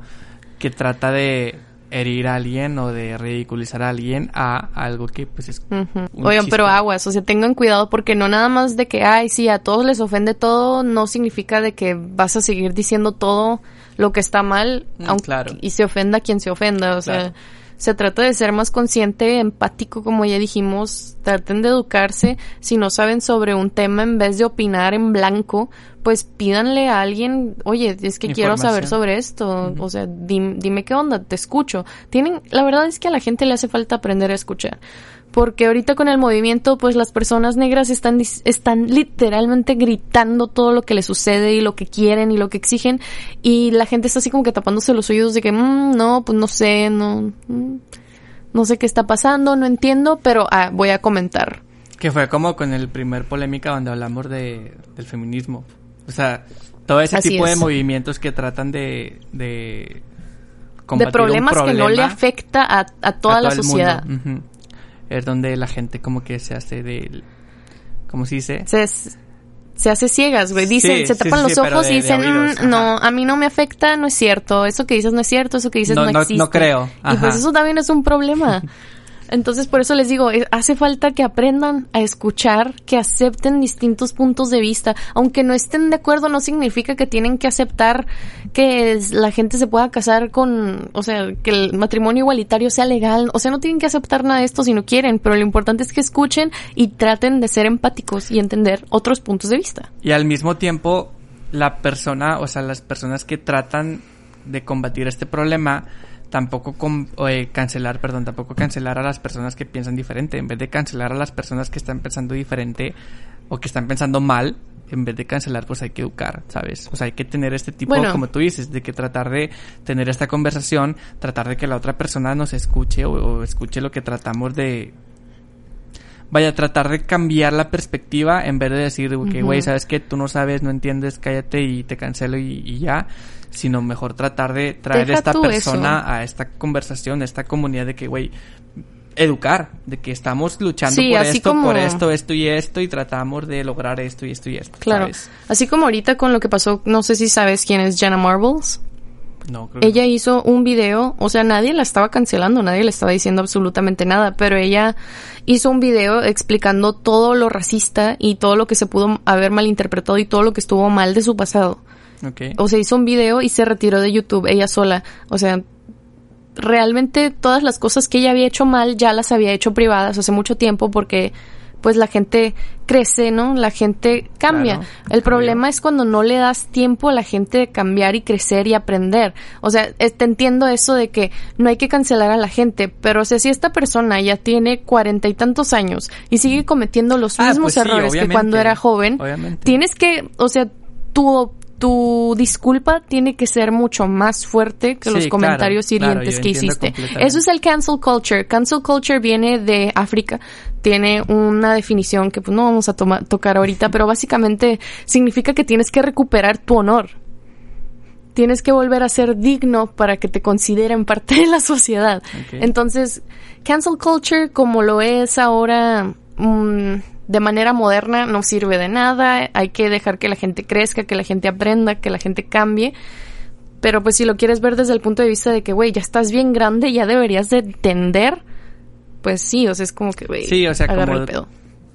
que trata de herir a alguien o de ridiculizar a alguien a algo que pues es un Oigan, pero aguas, o sea, tengan cuidado porque no nada más de que, ay, sí, a todos les ofende todo, no significa de que vas a seguir diciendo todo lo que está mal, Mm, aunque, claro. y se ofenda quien se ofenda, o sea. Se trata de ser más consciente, empático, como ya dijimos, traten de educarse, si no saben sobre un tema, en vez de opinar en blanco, pues pídanle a alguien, oye, es que quiero saber sobre esto, o sea, dim- dime qué onda, te escucho. Tienen, la verdad es que a la gente le hace falta aprender a escuchar. Porque ahorita con el movimiento, pues las personas negras están, están literalmente gritando todo lo que les sucede y lo que quieren y lo que exigen. Y la gente está así como que tapándose los oídos de que, "Mm, no, pues no sé, no, mm, no sé qué está pasando, no entiendo, pero ah, voy a comentar. Que fue como con el primer polémica donde hablamos de, del feminismo. O sea, todo ese Así tipo de movimientos que tratan de... De, De problemas que no le afecta a, a toda a la sociedad. Ujú. Es donde la gente como que se hace de... ¿Cómo se dice? se, se hace ciegas, güey. Dicen, Sí, se tapan sí, los sí, ojos de- y dicen, oídos, "Mm, no, a mí no me afecta, no es cierto. Eso que dices no es cierto, eso que dices No, no, no- existe. no creo, Y pues eso también es un problema. *laughs* Entonces, por eso les digo, eh, hace falta que aprendan a escuchar, que acepten distintos puntos de vista. Aunque no estén de acuerdo, no significa que tienen que aceptar que la gente se pueda casar con, o sea, que el matrimonio igualitario sea legal. O sea, no tienen que aceptar nada de esto si no quieren, pero lo importante es que escuchen y traten de ser empáticos y entender otros puntos de vista. Y al mismo tiempo, la persona, o sea, las personas que tratan de combatir este problema, tampoco eh, cancelar, perdón, tampoco cancelar a las personas que piensan diferente. En vez de cancelar a las personas que están pensando diferente o que están pensando mal, en vez de cancelar, pues hay que educar, ¿sabes? O sea, hay que tener este tipo, Bueno. como tú dices, de que tratar de tener esta conversación, tratar de que la otra persona nos escuche o, o escuche lo que tratamos de, vaya, tratar de cambiar la perspectiva en vez de decir, que, Ujú. güey, sabes que tú no sabes, no entiendes, cállate y te cancelo y, y ya, sino mejor tratar de traer Deja esta persona eso. a esta conversación, a esta comunidad de que, güey, educar, de que estamos luchando Sí, por esto, como- por esto, esto y esto, y tratamos de lograr esto y esto y esto. Claro. ¿sabes? Así como ahorita con lo que pasó, no sé si sabes quién es Jenna Marbles. No, creo Ella hizo un video, o sea, nadie la estaba cancelando, nadie le estaba diciendo absolutamente nada, pero ella hizo un video explicando todo lo racista y todo lo que se pudo haber malinterpretado y todo lo que estuvo mal de su pasado. No. Ok. O sea, hizo un video y se retiró de YouTube ella sola. O sea, realmente todas las cosas que ella había hecho mal ya las había hecho privadas hace mucho tiempo porque pues la gente crece, ¿no? La gente cambia. Claro, El problema es cuando no le das tiempo a la gente de cambiar y crecer y aprender. O sea, te entiendo eso de que no hay que cancelar a la gente, pero o sea, si esta persona ya tiene cuarenta y tantos años y sigue cometiendo los Ah, mismos pues sí, errores que cuando era joven, obviamente. tienes que, o sea, tu, tu disculpa tiene que ser mucho más fuerte que Sí, los comentarios claro, hirientes que hiciste. Eso es el cancel culture. Cancel culture viene de África. Tiene una definición que pues no vamos a toma- tocar ahorita, *laughs* pero básicamente significa que tienes que recuperar tu honor. Tienes que volver a ser digno para que te consideren parte de la sociedad. Entonces, cancel culture como lo es ahora mm, de manera moderna no sirve de nada. Hay que dejar que la gente crezca, que la gente aprenda, que la gente cambie. Pero pues si lo quieres ver desde el punto de vista de que, güey, ya estás bien grande, ya deberías de entender, pues sí, o sea, es como que, güey, Sí, o sea, como el pedo.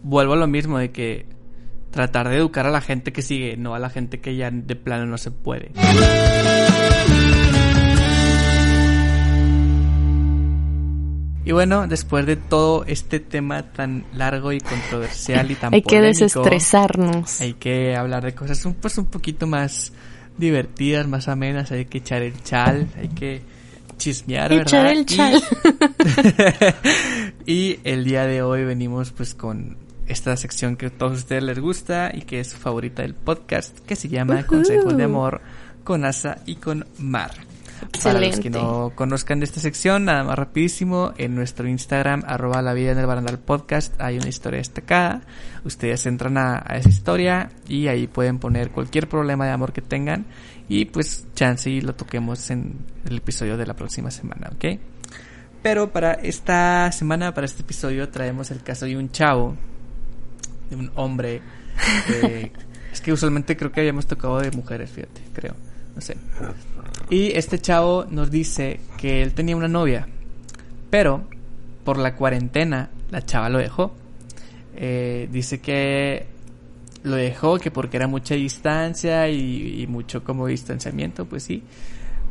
vuelvo a lo mismo de que tratar de educar a la gente que sigue, no a la gente que ya de plano no se puede. Y bueno, después de todo este tema tan largo y controversial y tan Hay que desestresarnos. hay que hablar de cosas un, pues un poquito más divertidas, más amenas, hay que echar el chal, hay que chismear, Echar ¿verdad? el chal. *laughs* y el día de hoy venimos pues con esta sección que a todos ustedes les gusta y que es su favorita del podcast, que se llama Ujú. Consejos de Amor con Asa y con Mar. Para los que no conozcan de esta sección, nada más rapidísimo, en nuestro Instagram, arroba la vida en el barandal podcast, hay una historia destacada. Ustedes entran a, a esa historia y ahí pueden poner cualquier problema de amor que tengan y pues chance y lo toquemos en el episodio de la próxima semana, ¿ok? Pero para esta semana, para este episodio, traemos el caso de un chavo, de un hombre. eh, *laughs* es que usualmente creo que habíamos tocado de mujeres, fíjate, creo. No sé. Y este chavo nos dice que él tenía una novia, pero por la cuarentena la chava lo dejó. Eh, dice que lo dejó que porque era mucha distancia y, y mucho como distanciamiento, pues sí,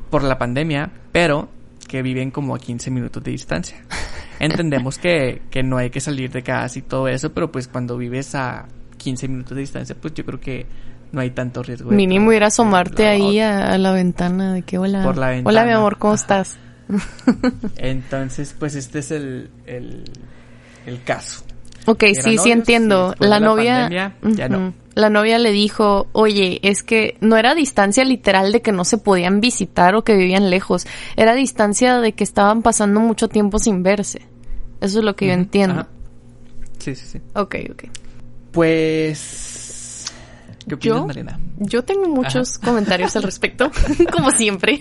por la pandemia, pero que viven como a 15 minutos de distancia. *laughs* Entendemos que, que no hay que salir de casa y todo eso, pero pues cuando vives a 15 minutos de distancia, pues yo creo que no hay tanto riesgo. Mínimo ir a asomarte ahí a, a la ventana de que hola. Por la Hola, ventana. mi amor, ¿cómo Ajá. estás? *laughs* Entonces, pues este es el, el, el caso. Ok, Eran sí, sí novios, entiendo. La novia, ya no. La novia le dijo, oye, es que no era distancia literal de que no se podían visitar o que vivían lejos, era distancia de que estaban pasando mucho tiempo sin verse. Eso es lo que yo entiendo. ajá. Sí, sí, sí. Ok, ok. Pues... ¿Qué opinas, Yo, Marina? yo tengo muchos *laughs* comentarios al respecto, *laughs* como siempre.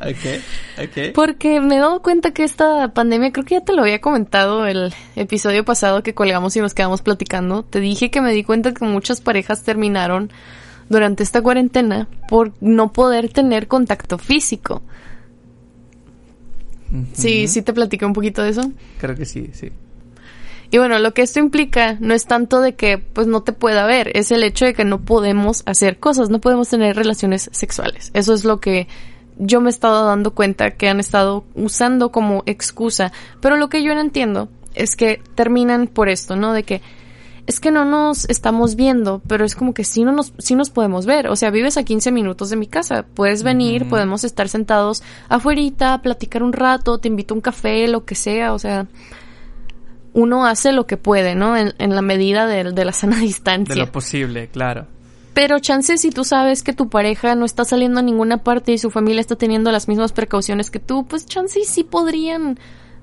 Ok, ok. Porque me he dado cuenta que esta pandemia, creo que ya te lo había comentado el episodio pasado que colgamos y nos quedamos platicando. Te dije que me di cuenta que muchas parejas terminaron durante esta cuarentena por no poder tener contacto físico. Sí, sí te platiqué un poquito de eso. Creo que sí, sí. Y bueno, lo que esto implica no es tanto de que pues no te pueda ver, es el hecho de que no podemos hacer cosas, no podemos tener relaciones sexuales. Eso es lo que yo me he estado dando cuenta que han estado usando como excusa. Pero lo que yo no entiendo es que terminan por esto, ¿no? De que es que no nos estamos viendo, pero es como que sí, no nos, sí nos podemos ver. O sea, vives a 15 minutos de mi casa. Puedes venir, podemos estar sentados afuerita, platicar un rato, te invito a un café, lo que sea. O sea, uno hace lo que puede, ¿no? En, en la medida de, de la sana distancia. *laughs* De lo posible, claro. Pero chance si tú sabes que tu pareja no está saliendo a ninguna parte y su familia está teniendo las mismas precauciones que tú, pues chance sí podrían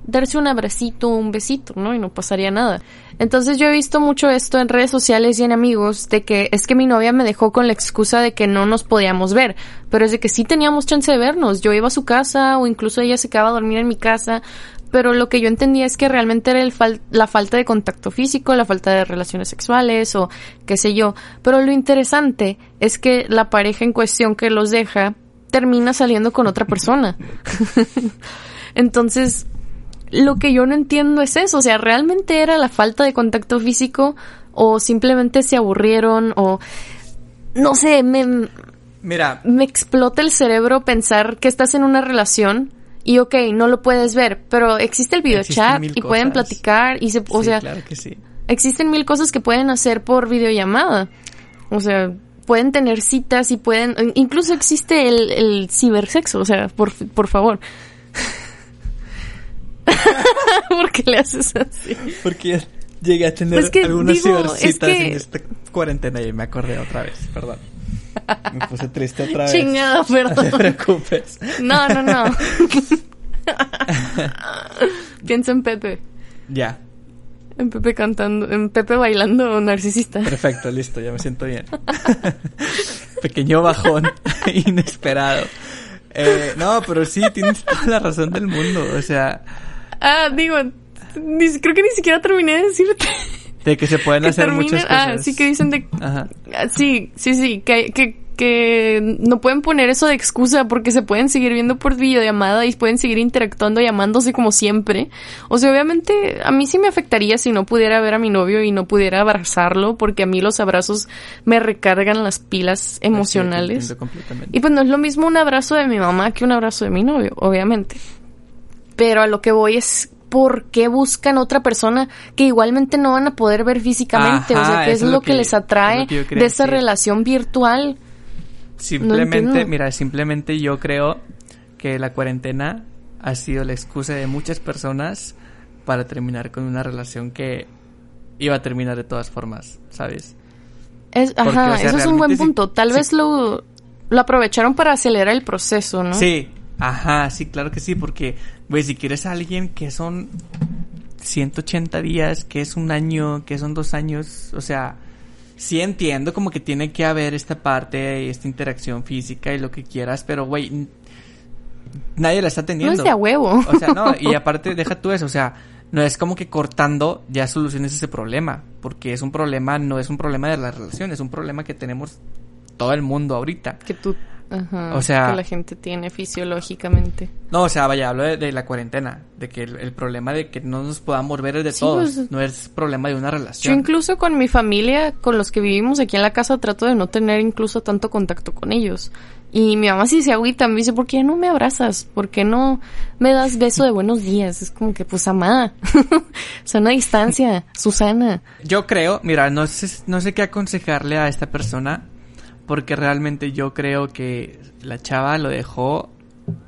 darse un abracito, un besito, ¿no? Y no pasaría nada. Entonces yo he visto mucho esto en redes sociales y en amigos de que es que mi novia me dejó con la excusa de que no nos podíamos ver, pero es de que sí teníamos chance de vernos. Yo iba a su casa o incluso ella se quedaba a dormir en mi casa, pero lo que yo entendía es que realmente era el fal- la falta de contacto físico, la falta de relaciones sexuales o qué sé yo. Pero lo interesante es que la pareja en cuestión que los deja termina saliendo con otra persona. *laughs* Entonces, lo que yo no entiendo es eso, o sea, ¿realmente era la falta de contacto físico o simplemente se aburrieron o no sé, me, Mira, me explota el cerebro pensar que estás en una relación y ok, no lo puedes ver, pero existe el video Existen chat mil y pueden platicar y se, o sí, sea, claro que sí. existen mil cosas que pueden hacer por videollamada. O sea, pueden tener citas y pueden, incluso existe el, el cibersexo, o sea, por, por favor. *laughs* ¿Por qué le haces así? Porque llegué a tener Pues que algunas digo, cibercitas es que- en esta cuarentena y me acordé otra vez, perdón. Me puse triste otra vez. Chingada, *laughs* No te perdón. preocupes. No, no, no. *laughs* Piensa en Pepe. Ya, En Pepe cantando, en Pepe bailando narcisista. perfecto, listo, ya me siento bien. *laughs* Pequeño bajón inesperado. Eh, no, pero sí, tienes toda la razón del mundo. O sea, Ah, digo, ni- creo que ni siquiera terminé de decirte. de que se pueden que hacer terminen- muchas cosas. Ah, sí que dicen de... Ajá. Ah, Sí, sí, sí, que, que, que no pueden poner eso de excusa porque se pueden seguir viendo por videollamada y pueden seguir interactuando, llamándose como siempre. O sea, obviamente a mí sí me afectaría si no pudiera ver a mi novio y no pudiera abrazarlo porque a mí los abrazos me recargan las pilas emocionales. Y pues no es lo mismo un abrazo de mi mamá que un abrazo de mi novio, obviamente. Pero a lo que voy es por qué buscan otra persona que igualmente no van a poder ver físicamente. o sea, ¿qué es lo que, les es atrae que de esa relación virtual? Simplemente, mira, simplemente yo creo que la cuarentena ha sido la excusa de muchas personas para terminar con una relación que iba a terminar de todas formas, ¿sabes? Es, Porque, ajá, o sea, eso es un buen punto. Tal sí. vez lo, lo aprovecharon para acelerar el proceso, ¿no? Sí, ajá, sí, claro que sí, porque, güey, si quieres a alguien que son 180 días, que es un año, que son dos años, o sea, sí entiendo como que tiene que haber esta parte y esta interacción física y lo que quieras, pero, güey, nadie la está No teniendo. es de a huevo. O sea, no, y aparte, deja tú eso, o sea, no es como que cortando ya soluciones ese problema, porque es un problema, no es un problema de la relación, es un problema que tenemos todo el mundo ahorita. que tú, ajá, O sea- que la gente tiene fisiológicamente. No, o sea, vaya, hablo de, de la cuarentena, de que el, el problema de que no nos podamos ver es de Sí, todos, pues- no es problema de una Yo relación. incluso con mi familia, con los que vivimos aquí en la casa, trato de no tener incluso tanto contacto con ellos. Y mi mamá sí se agüita, me dice, ¿por qué no me abrazas? ¿Por qué no me das beso de buenos días? Es como que, pues, amada. *laughs* Sana distancia, Susana. Yo creo, mira, no sé, no sé qué aconsejarle a esta persona, porque realmente yo creo que la chava lo dejó,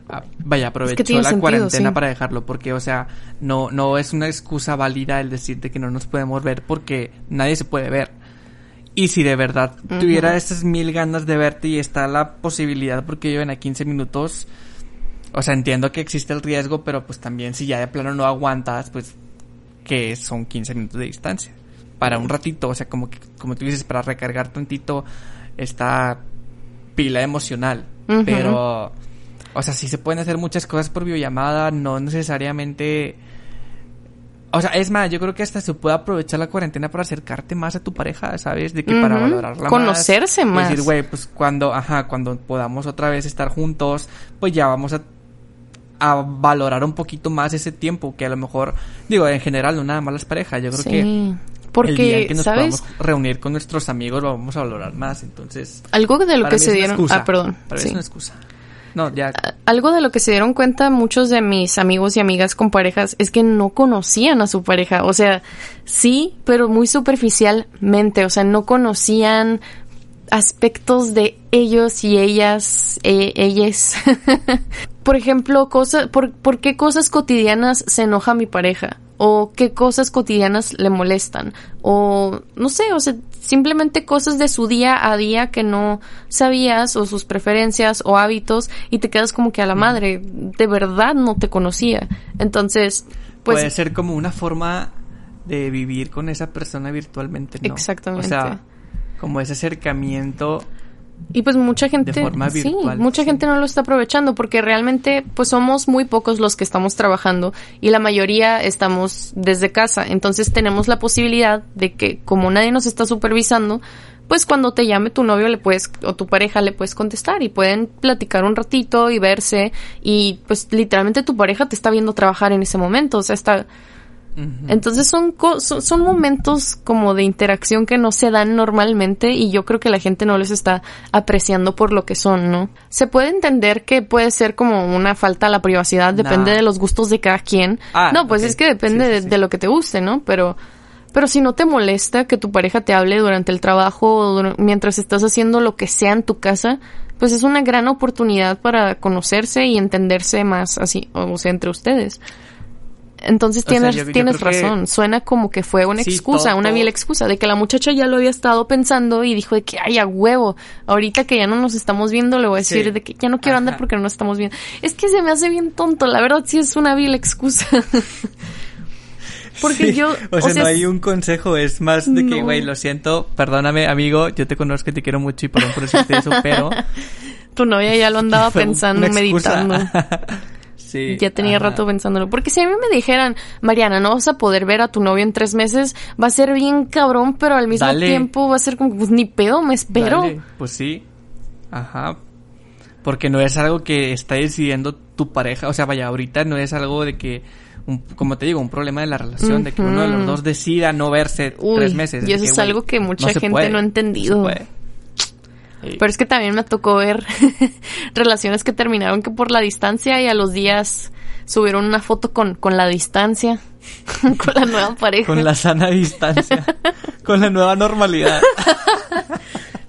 ah, vaya, aprovechó la sentido, cuarentena sí. para dejarlo, porque, o sea, no, no es una excusa válida el decirte que no nos podemos ver porque nadie se puede ver. Y si de verdad Ujú. tuviera esas mil ganas de verte y está la posibilidad porque viven a 15 minutos, o sea, entiendo que existe el riesgo, pero pues también si ya de plano no aguantas, pues que son 15 minutos de distancia. Para un ratito, o sea, como que, como tú dices, para recargar tantito esta pila emocional. Pero, o sea, sí se pueden hacer muchas cosas por videollamada, no necesariamente... O sea, es más, yo creo que hasta se puede aprovechar la cuarentena para acercarte más a tu pareja, ¿sabes? De que para valorarla Conocerse más. más. Decir, güey, pues cuando, ajá, cuando podamos otra vez estar juntos, pues ya vamos a a valorar un poquito más ese tiempo que a lo mejor digo en general no nada más las parejas yo creo Sí. que el día en Porque, que nos ¿sabes? podamos reunir con nuestros amigos lo vamos a valorar más entonces Algo de lo que se dieron... excusa. Ah, perdón. para mí sí. es una excusa no ya Algo de lo que se dieron cuenta muchos de mis amigos y amigas con parejas es que no conocían a su pareja. O sea, sí, pero muy superficialmente. O sea, no conocían aspectos de ellos y ellas, eh, ellas. *laughs* por ejemplo, cosas, por, ¿por qué cosas cotidianas se enoja mi pareja? O qué cosas cotidianas le molestan. O no sé, o sea, simplemente cosas de su día a día que no sabías o sus preferencias o hábitos y te quedas como que a la madre, de verdad no te conocía. Entonces, pues puede ser como una forma de vivir con esa persona virtualmente no Exactamente. o sea como ese acercamiento Y pues mucha gente, De forma sí, mucha sí. gente no lo está aprovechando porque realmente pues somos muy pocos los que estamos trabajando y la mayoría estamos desde casa. Entonces tenemos la posibilidad de que como nadie nos está supervisando, pues cuando te llame tu novio le puedes o tu pareja le puedes contestar y pueden platicar un ratito y verse y pues literalmente tu pareja te está viendo trabajar en ese momento, o sea, está Entonces son, co- son, son momentos como de interacción que no se dan normalmente y yo creo que la gente no les está apreciando por lo que son, ¿no? Se puede entender que puede ser como una falta a la privacidad, depende Nah. de los gustos de cada quien. Ah, no, pues es que depende Sí, sí, de- sí. De, lo que te guste, ¿no? Pero, pero si no te molesta que tu pareja te hable durante el trabajo o mientras estás haciendo lo que sea en tu casa, pues es una gran oportunidad para conocerse y entenderse más así, o sea, entre ustedes. Entonces O sea, tienes, yo- yo tienes que- razón. Suena como que fue una Sí, excusa, todo- una vil excusa, de que la muchacha ya lo había estado pensando y dijo de que, ay, a huevo, ahorita que ya no nos estamos viendo, le voy a decir Sí. de que ya no quiero andar porque no nos estamos viendo. Es que se me hace bien tonto, la verdad sí es una vil excusa. *laughs* porque Sí, yo, O sea, no hay un consejo, es más de que, No. güey, lo siento, perdóname, amigo, yo te conozco y te quiero mucho y perdón por decirte eso, pero... *laughs* tu novia ya lo andaba *laughs* pensando, meditando. Sí. Ya tenía ajá. rato pensándolo. Porque si a mí me dijeran, Mariana, no vas a poder ver a tu novio en tres meses, va a ser bien cabrón, pero al mismo Dale. tiempo va a ser como, pues ni pedo, me espero. Dale, pues sí. Ajá. Porque no es algo que está decidiendo tu pareja. O sea, vaya, ahorita no es algo de que, un- como te digo, un problema de la relación, de que uno de los dos decida no verse Uy, tres meses. y eso que, es algo que mucha gente puede, no ha entendido. se puede. Sí. Pero es que también me tocó ver *laughs* relaciones que terminaron que por la distancia y a los días subieron una foto con, con la distancia, *laughs* con la nueva pareja. Con la sana distancia. con la nueva normalidad. *laughs*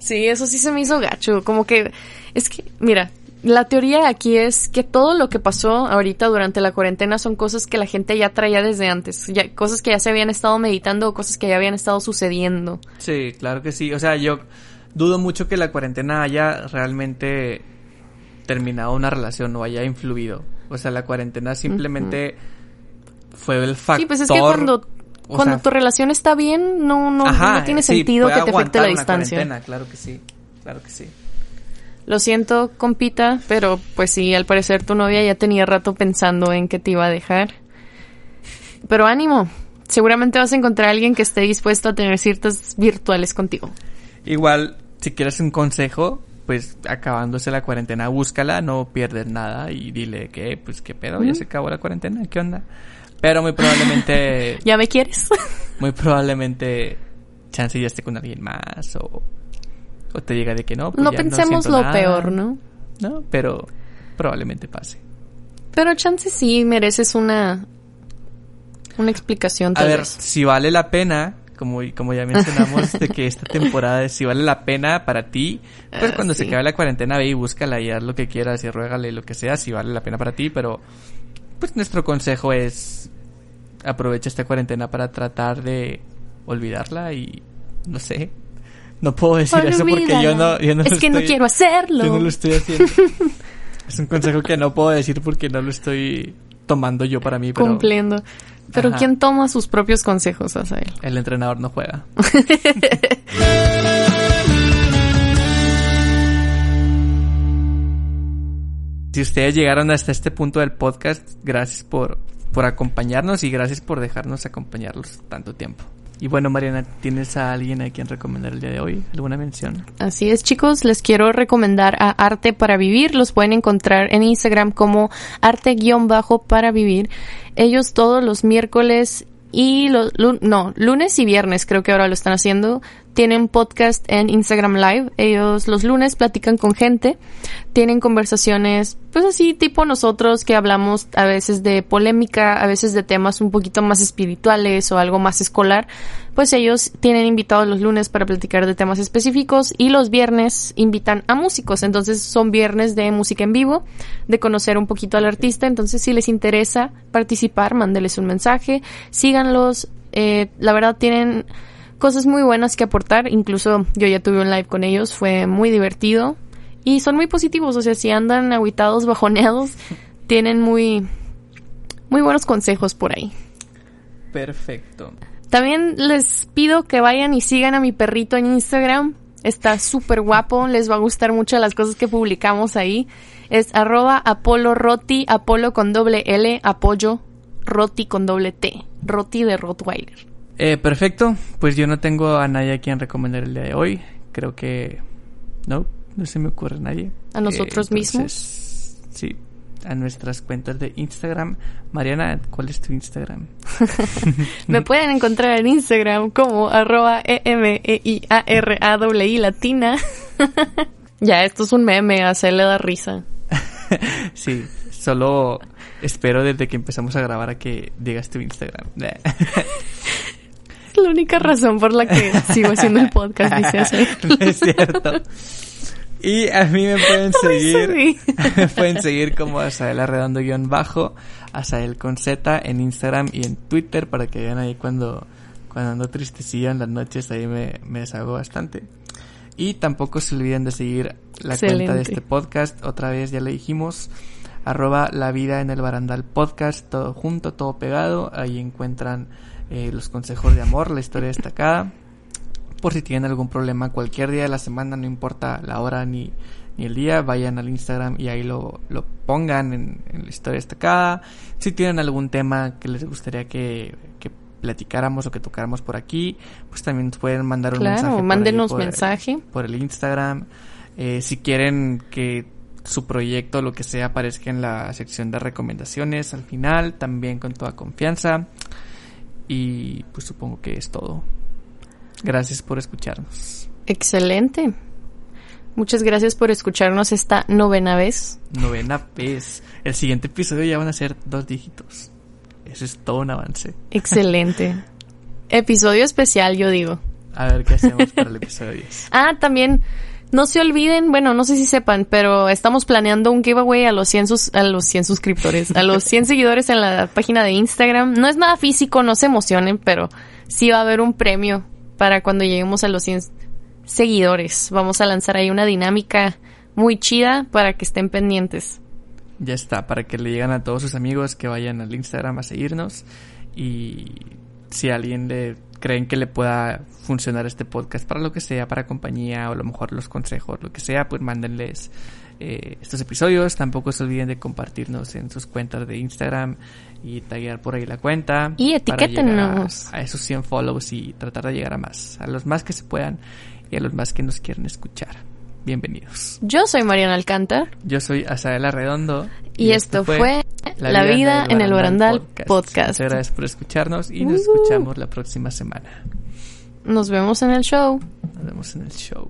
Sí, eso sí se me hizo gacho. Como que, es que, mira, la teoría aquí es que todo lo que pasó ahorita durante la cuarentena son cosas que la gente ya traía desde antes. Ya, cosas que ya se habían estado meditando o cosas que ya habían estado sucediendo. Sí, claro que sí. O sea, yo dudo mucho que la cuarentena haya realmente terminado una relación o haya influido. O sea, la cuarentena simplemente fue el factor. Sí, pues es que cuando, cuando sea, tu relación está bien, no, no, ajá, no tiene sí, sentido que te afecte la una distancia. cuarentena, claro que sí. Claro que sí. Lo siento, compita, pero pues sí, al parecer tu novia ya tenía rato pensando en que te iba a dejar. Pero ánimo, seguramente vas a encontrar a alguien que esté dispuesto a tener ciertas virtuales contigo. Igual, si quieres un consejo, pues acabándose la cuarentena, búscala, no pierdes nada y dile que, pues qué pedo, ya se acabó la cuarentena, ¿qué onda? Pero muy probablemente, *laughs* ¿Ya me quieres? *laughs* muy probablemente, chance ya esté con alguien más o, o te diga de que no. pues no pensemos lo nada, peor, ¿no? No, pero probablemente pase. Pero chance sí mereces una una explicación A tal ver, vez. si vale la pena, como, como ya mencionamos, *laughs* de que esta temporada, si vale la pena para ti, pues Ah, cuando sí. se acabe la cuarentena, ve y búscala y haz lo que quieras y ruégale lo que sea, si vale la pena para ti, pero pues nuestro consejo es aprovecha esta cuarentena para tratar de olvidarla y no sé. No puedo decir eso porque yo no, yo no es lo que no quiero hacerlo. Yo no lo estoy haciendo. *laughs* es un consejo que no puedo decir porque no lo estoy tomando yo para mí, pero cumpliendo. Pero Ajá. ¿quién toma sus propios consejos, Asael? el entrenador no juega. *laughs* Si ustedes llegaron hasta este punto del podcast, gracias por, por acompañarnos y gracias por dejarnos acompañarlos tanto tiempo. Y bueno, Mariana, ¿tienes a alguien a quien recomendar el día de hoy? ¿Alguna mención? Así es, chicos, les quiero recomendar a Arte para Vivir. Los pueden encontrar en Instagram como arte-para vivir. Ellos todos los miércoles y los, no, lunes y viernes creo que ahora lo están haciendo. Tienen podcast en Instagram Live. Ellos los lunes platican con gente. Tienen conversaciones, pues así, tipo nosotros que hablamos a veces de polémica, a veces de temas un poquito más espirituales o algo más escolar. Pues ellos tienen invitados los lunes para platicar de temas específicos y los viernes invitan a músicos. Entonces son viernes de música en vivo, de conocer un poquito al artista. Entonces si les interesa participar, mándeles un mensaje, síganlos. Eh, la verdad tienen cosas muy buenas que aportar. Incluso yo ya tuve un live con ellos, fue muy divertido. Y son muy positivos, o sea, si andan aguitados, *laughs* bajoneados, tienen muy, muy buenos consejos por ahí. Perfecto. También les pido que vayan y sigan a mi perrito en Instagram. Está súper guapo, les va a gustar mucho las cosas que publicamos ahí. Es arroba Apolo Roti, Apolo con doble L, apoyo Roti con doble T, Roti de Rottweiler. Eh, perfecto, pues yo no tengo a nadie a quien recomendar el día de hoy. Creo que no, no se me ocurre a nadie. ¿A nosotros Eh, mismos? Sí, a nuestras cuentas de Instagram. Mariana, ¿cuál es tu Instagram? *laughs* Me pueden encontrar en Instagram como arroba E E-M-E-I-A-R-A-W-I latina. *laughs* ya, esto es un meme, a hacerle da risa. *laughs* sí, solo espero desde que empezamos a grabar a que digas tu Instagram. La única razón por la que *laughs* sigo haciendo el podcast, dice así. no *laughs* es cierto. Y a mí me pueden seguir, *laughs* me pueden seguir como Asael Arredondo guion bajo, Asael con Z en Instagram y en Twitter para que vean ahí cuando, cuando ando tristecillo en las noches, ahí me, me deshago bastante. Y tampoco se olviden de seguir la cuenta de este podcast, otra vez ya le dijimos, arroba la vida en el barandal podcast, todo junto, todo pegado, ahí encuentran eh, los consejos de amor, la historia destacada por si tienen algún problema cualquier día de la semana, no importa la hora ni, ni el día, vayan al Instagram y ahí lo, lo pongan en, en la historia destacada. Si tienen algún tema que les gustaría que, que platicáramos o que tocáramos por aquí, pues también nos pueden mandar un Claro, mensaje. por ahí mándenos por- mensaje. Por el Instagram. Eh, si quieren que su proyecto, lo que sea, aparezca en la sección de recomendaciones al final, también con toda confianza. Y pues supongo que es todo. Gracias por escucharnos. Excelente. Muchas gracias por escucharnos esta novena vez. Novena vez. El siguiente episodio ya van a ser dos dígitos. Eso es todo un avance. Excelente. *laughs* Episodio especial, yo digo. A ver qué hacemos para el episodio 10. Ah, también no se olviden, bueno, no sé si sepan, pero estamos planeando un giveaway a los 100 sus- a los 100 suscriptores, a los 100 *laughs* seguidores en la página de Instagram. No es nada físico, no se emocionen, pero sí va a haber un premio para cuando lleguemos a los 100 seguidores. Vamos a lanzar ahí una dinámica muy chida para que estén pendientes. Ya está, para que le lleguen a todos sus amigos que vayan al Instagram a seguirnos. Y si alguien le creen que le pueda funcionar este podcast para lo que sea, para compañía o a lo mejor los consejos, lo que sea, pues mándenles eh, estos episodios. Tampoco se olviden de compartirnos en sus cuentas de Instagram y taguear por ahí la cuenta. Y. A, a esos 100 follows y tratar de llegar a más, a los más que se puedan y a los más que nos quieren escuchar. Bienvenidos. Yo soy Mariana Alcántar Yo soy Asaela Redondo. y, esto fue La vida, en el barandal podcast. Muchas gracias por escucharnos y nos Ujú. escuchamos la próxima semana. Nos vemos en el show. Nos vemos en el show.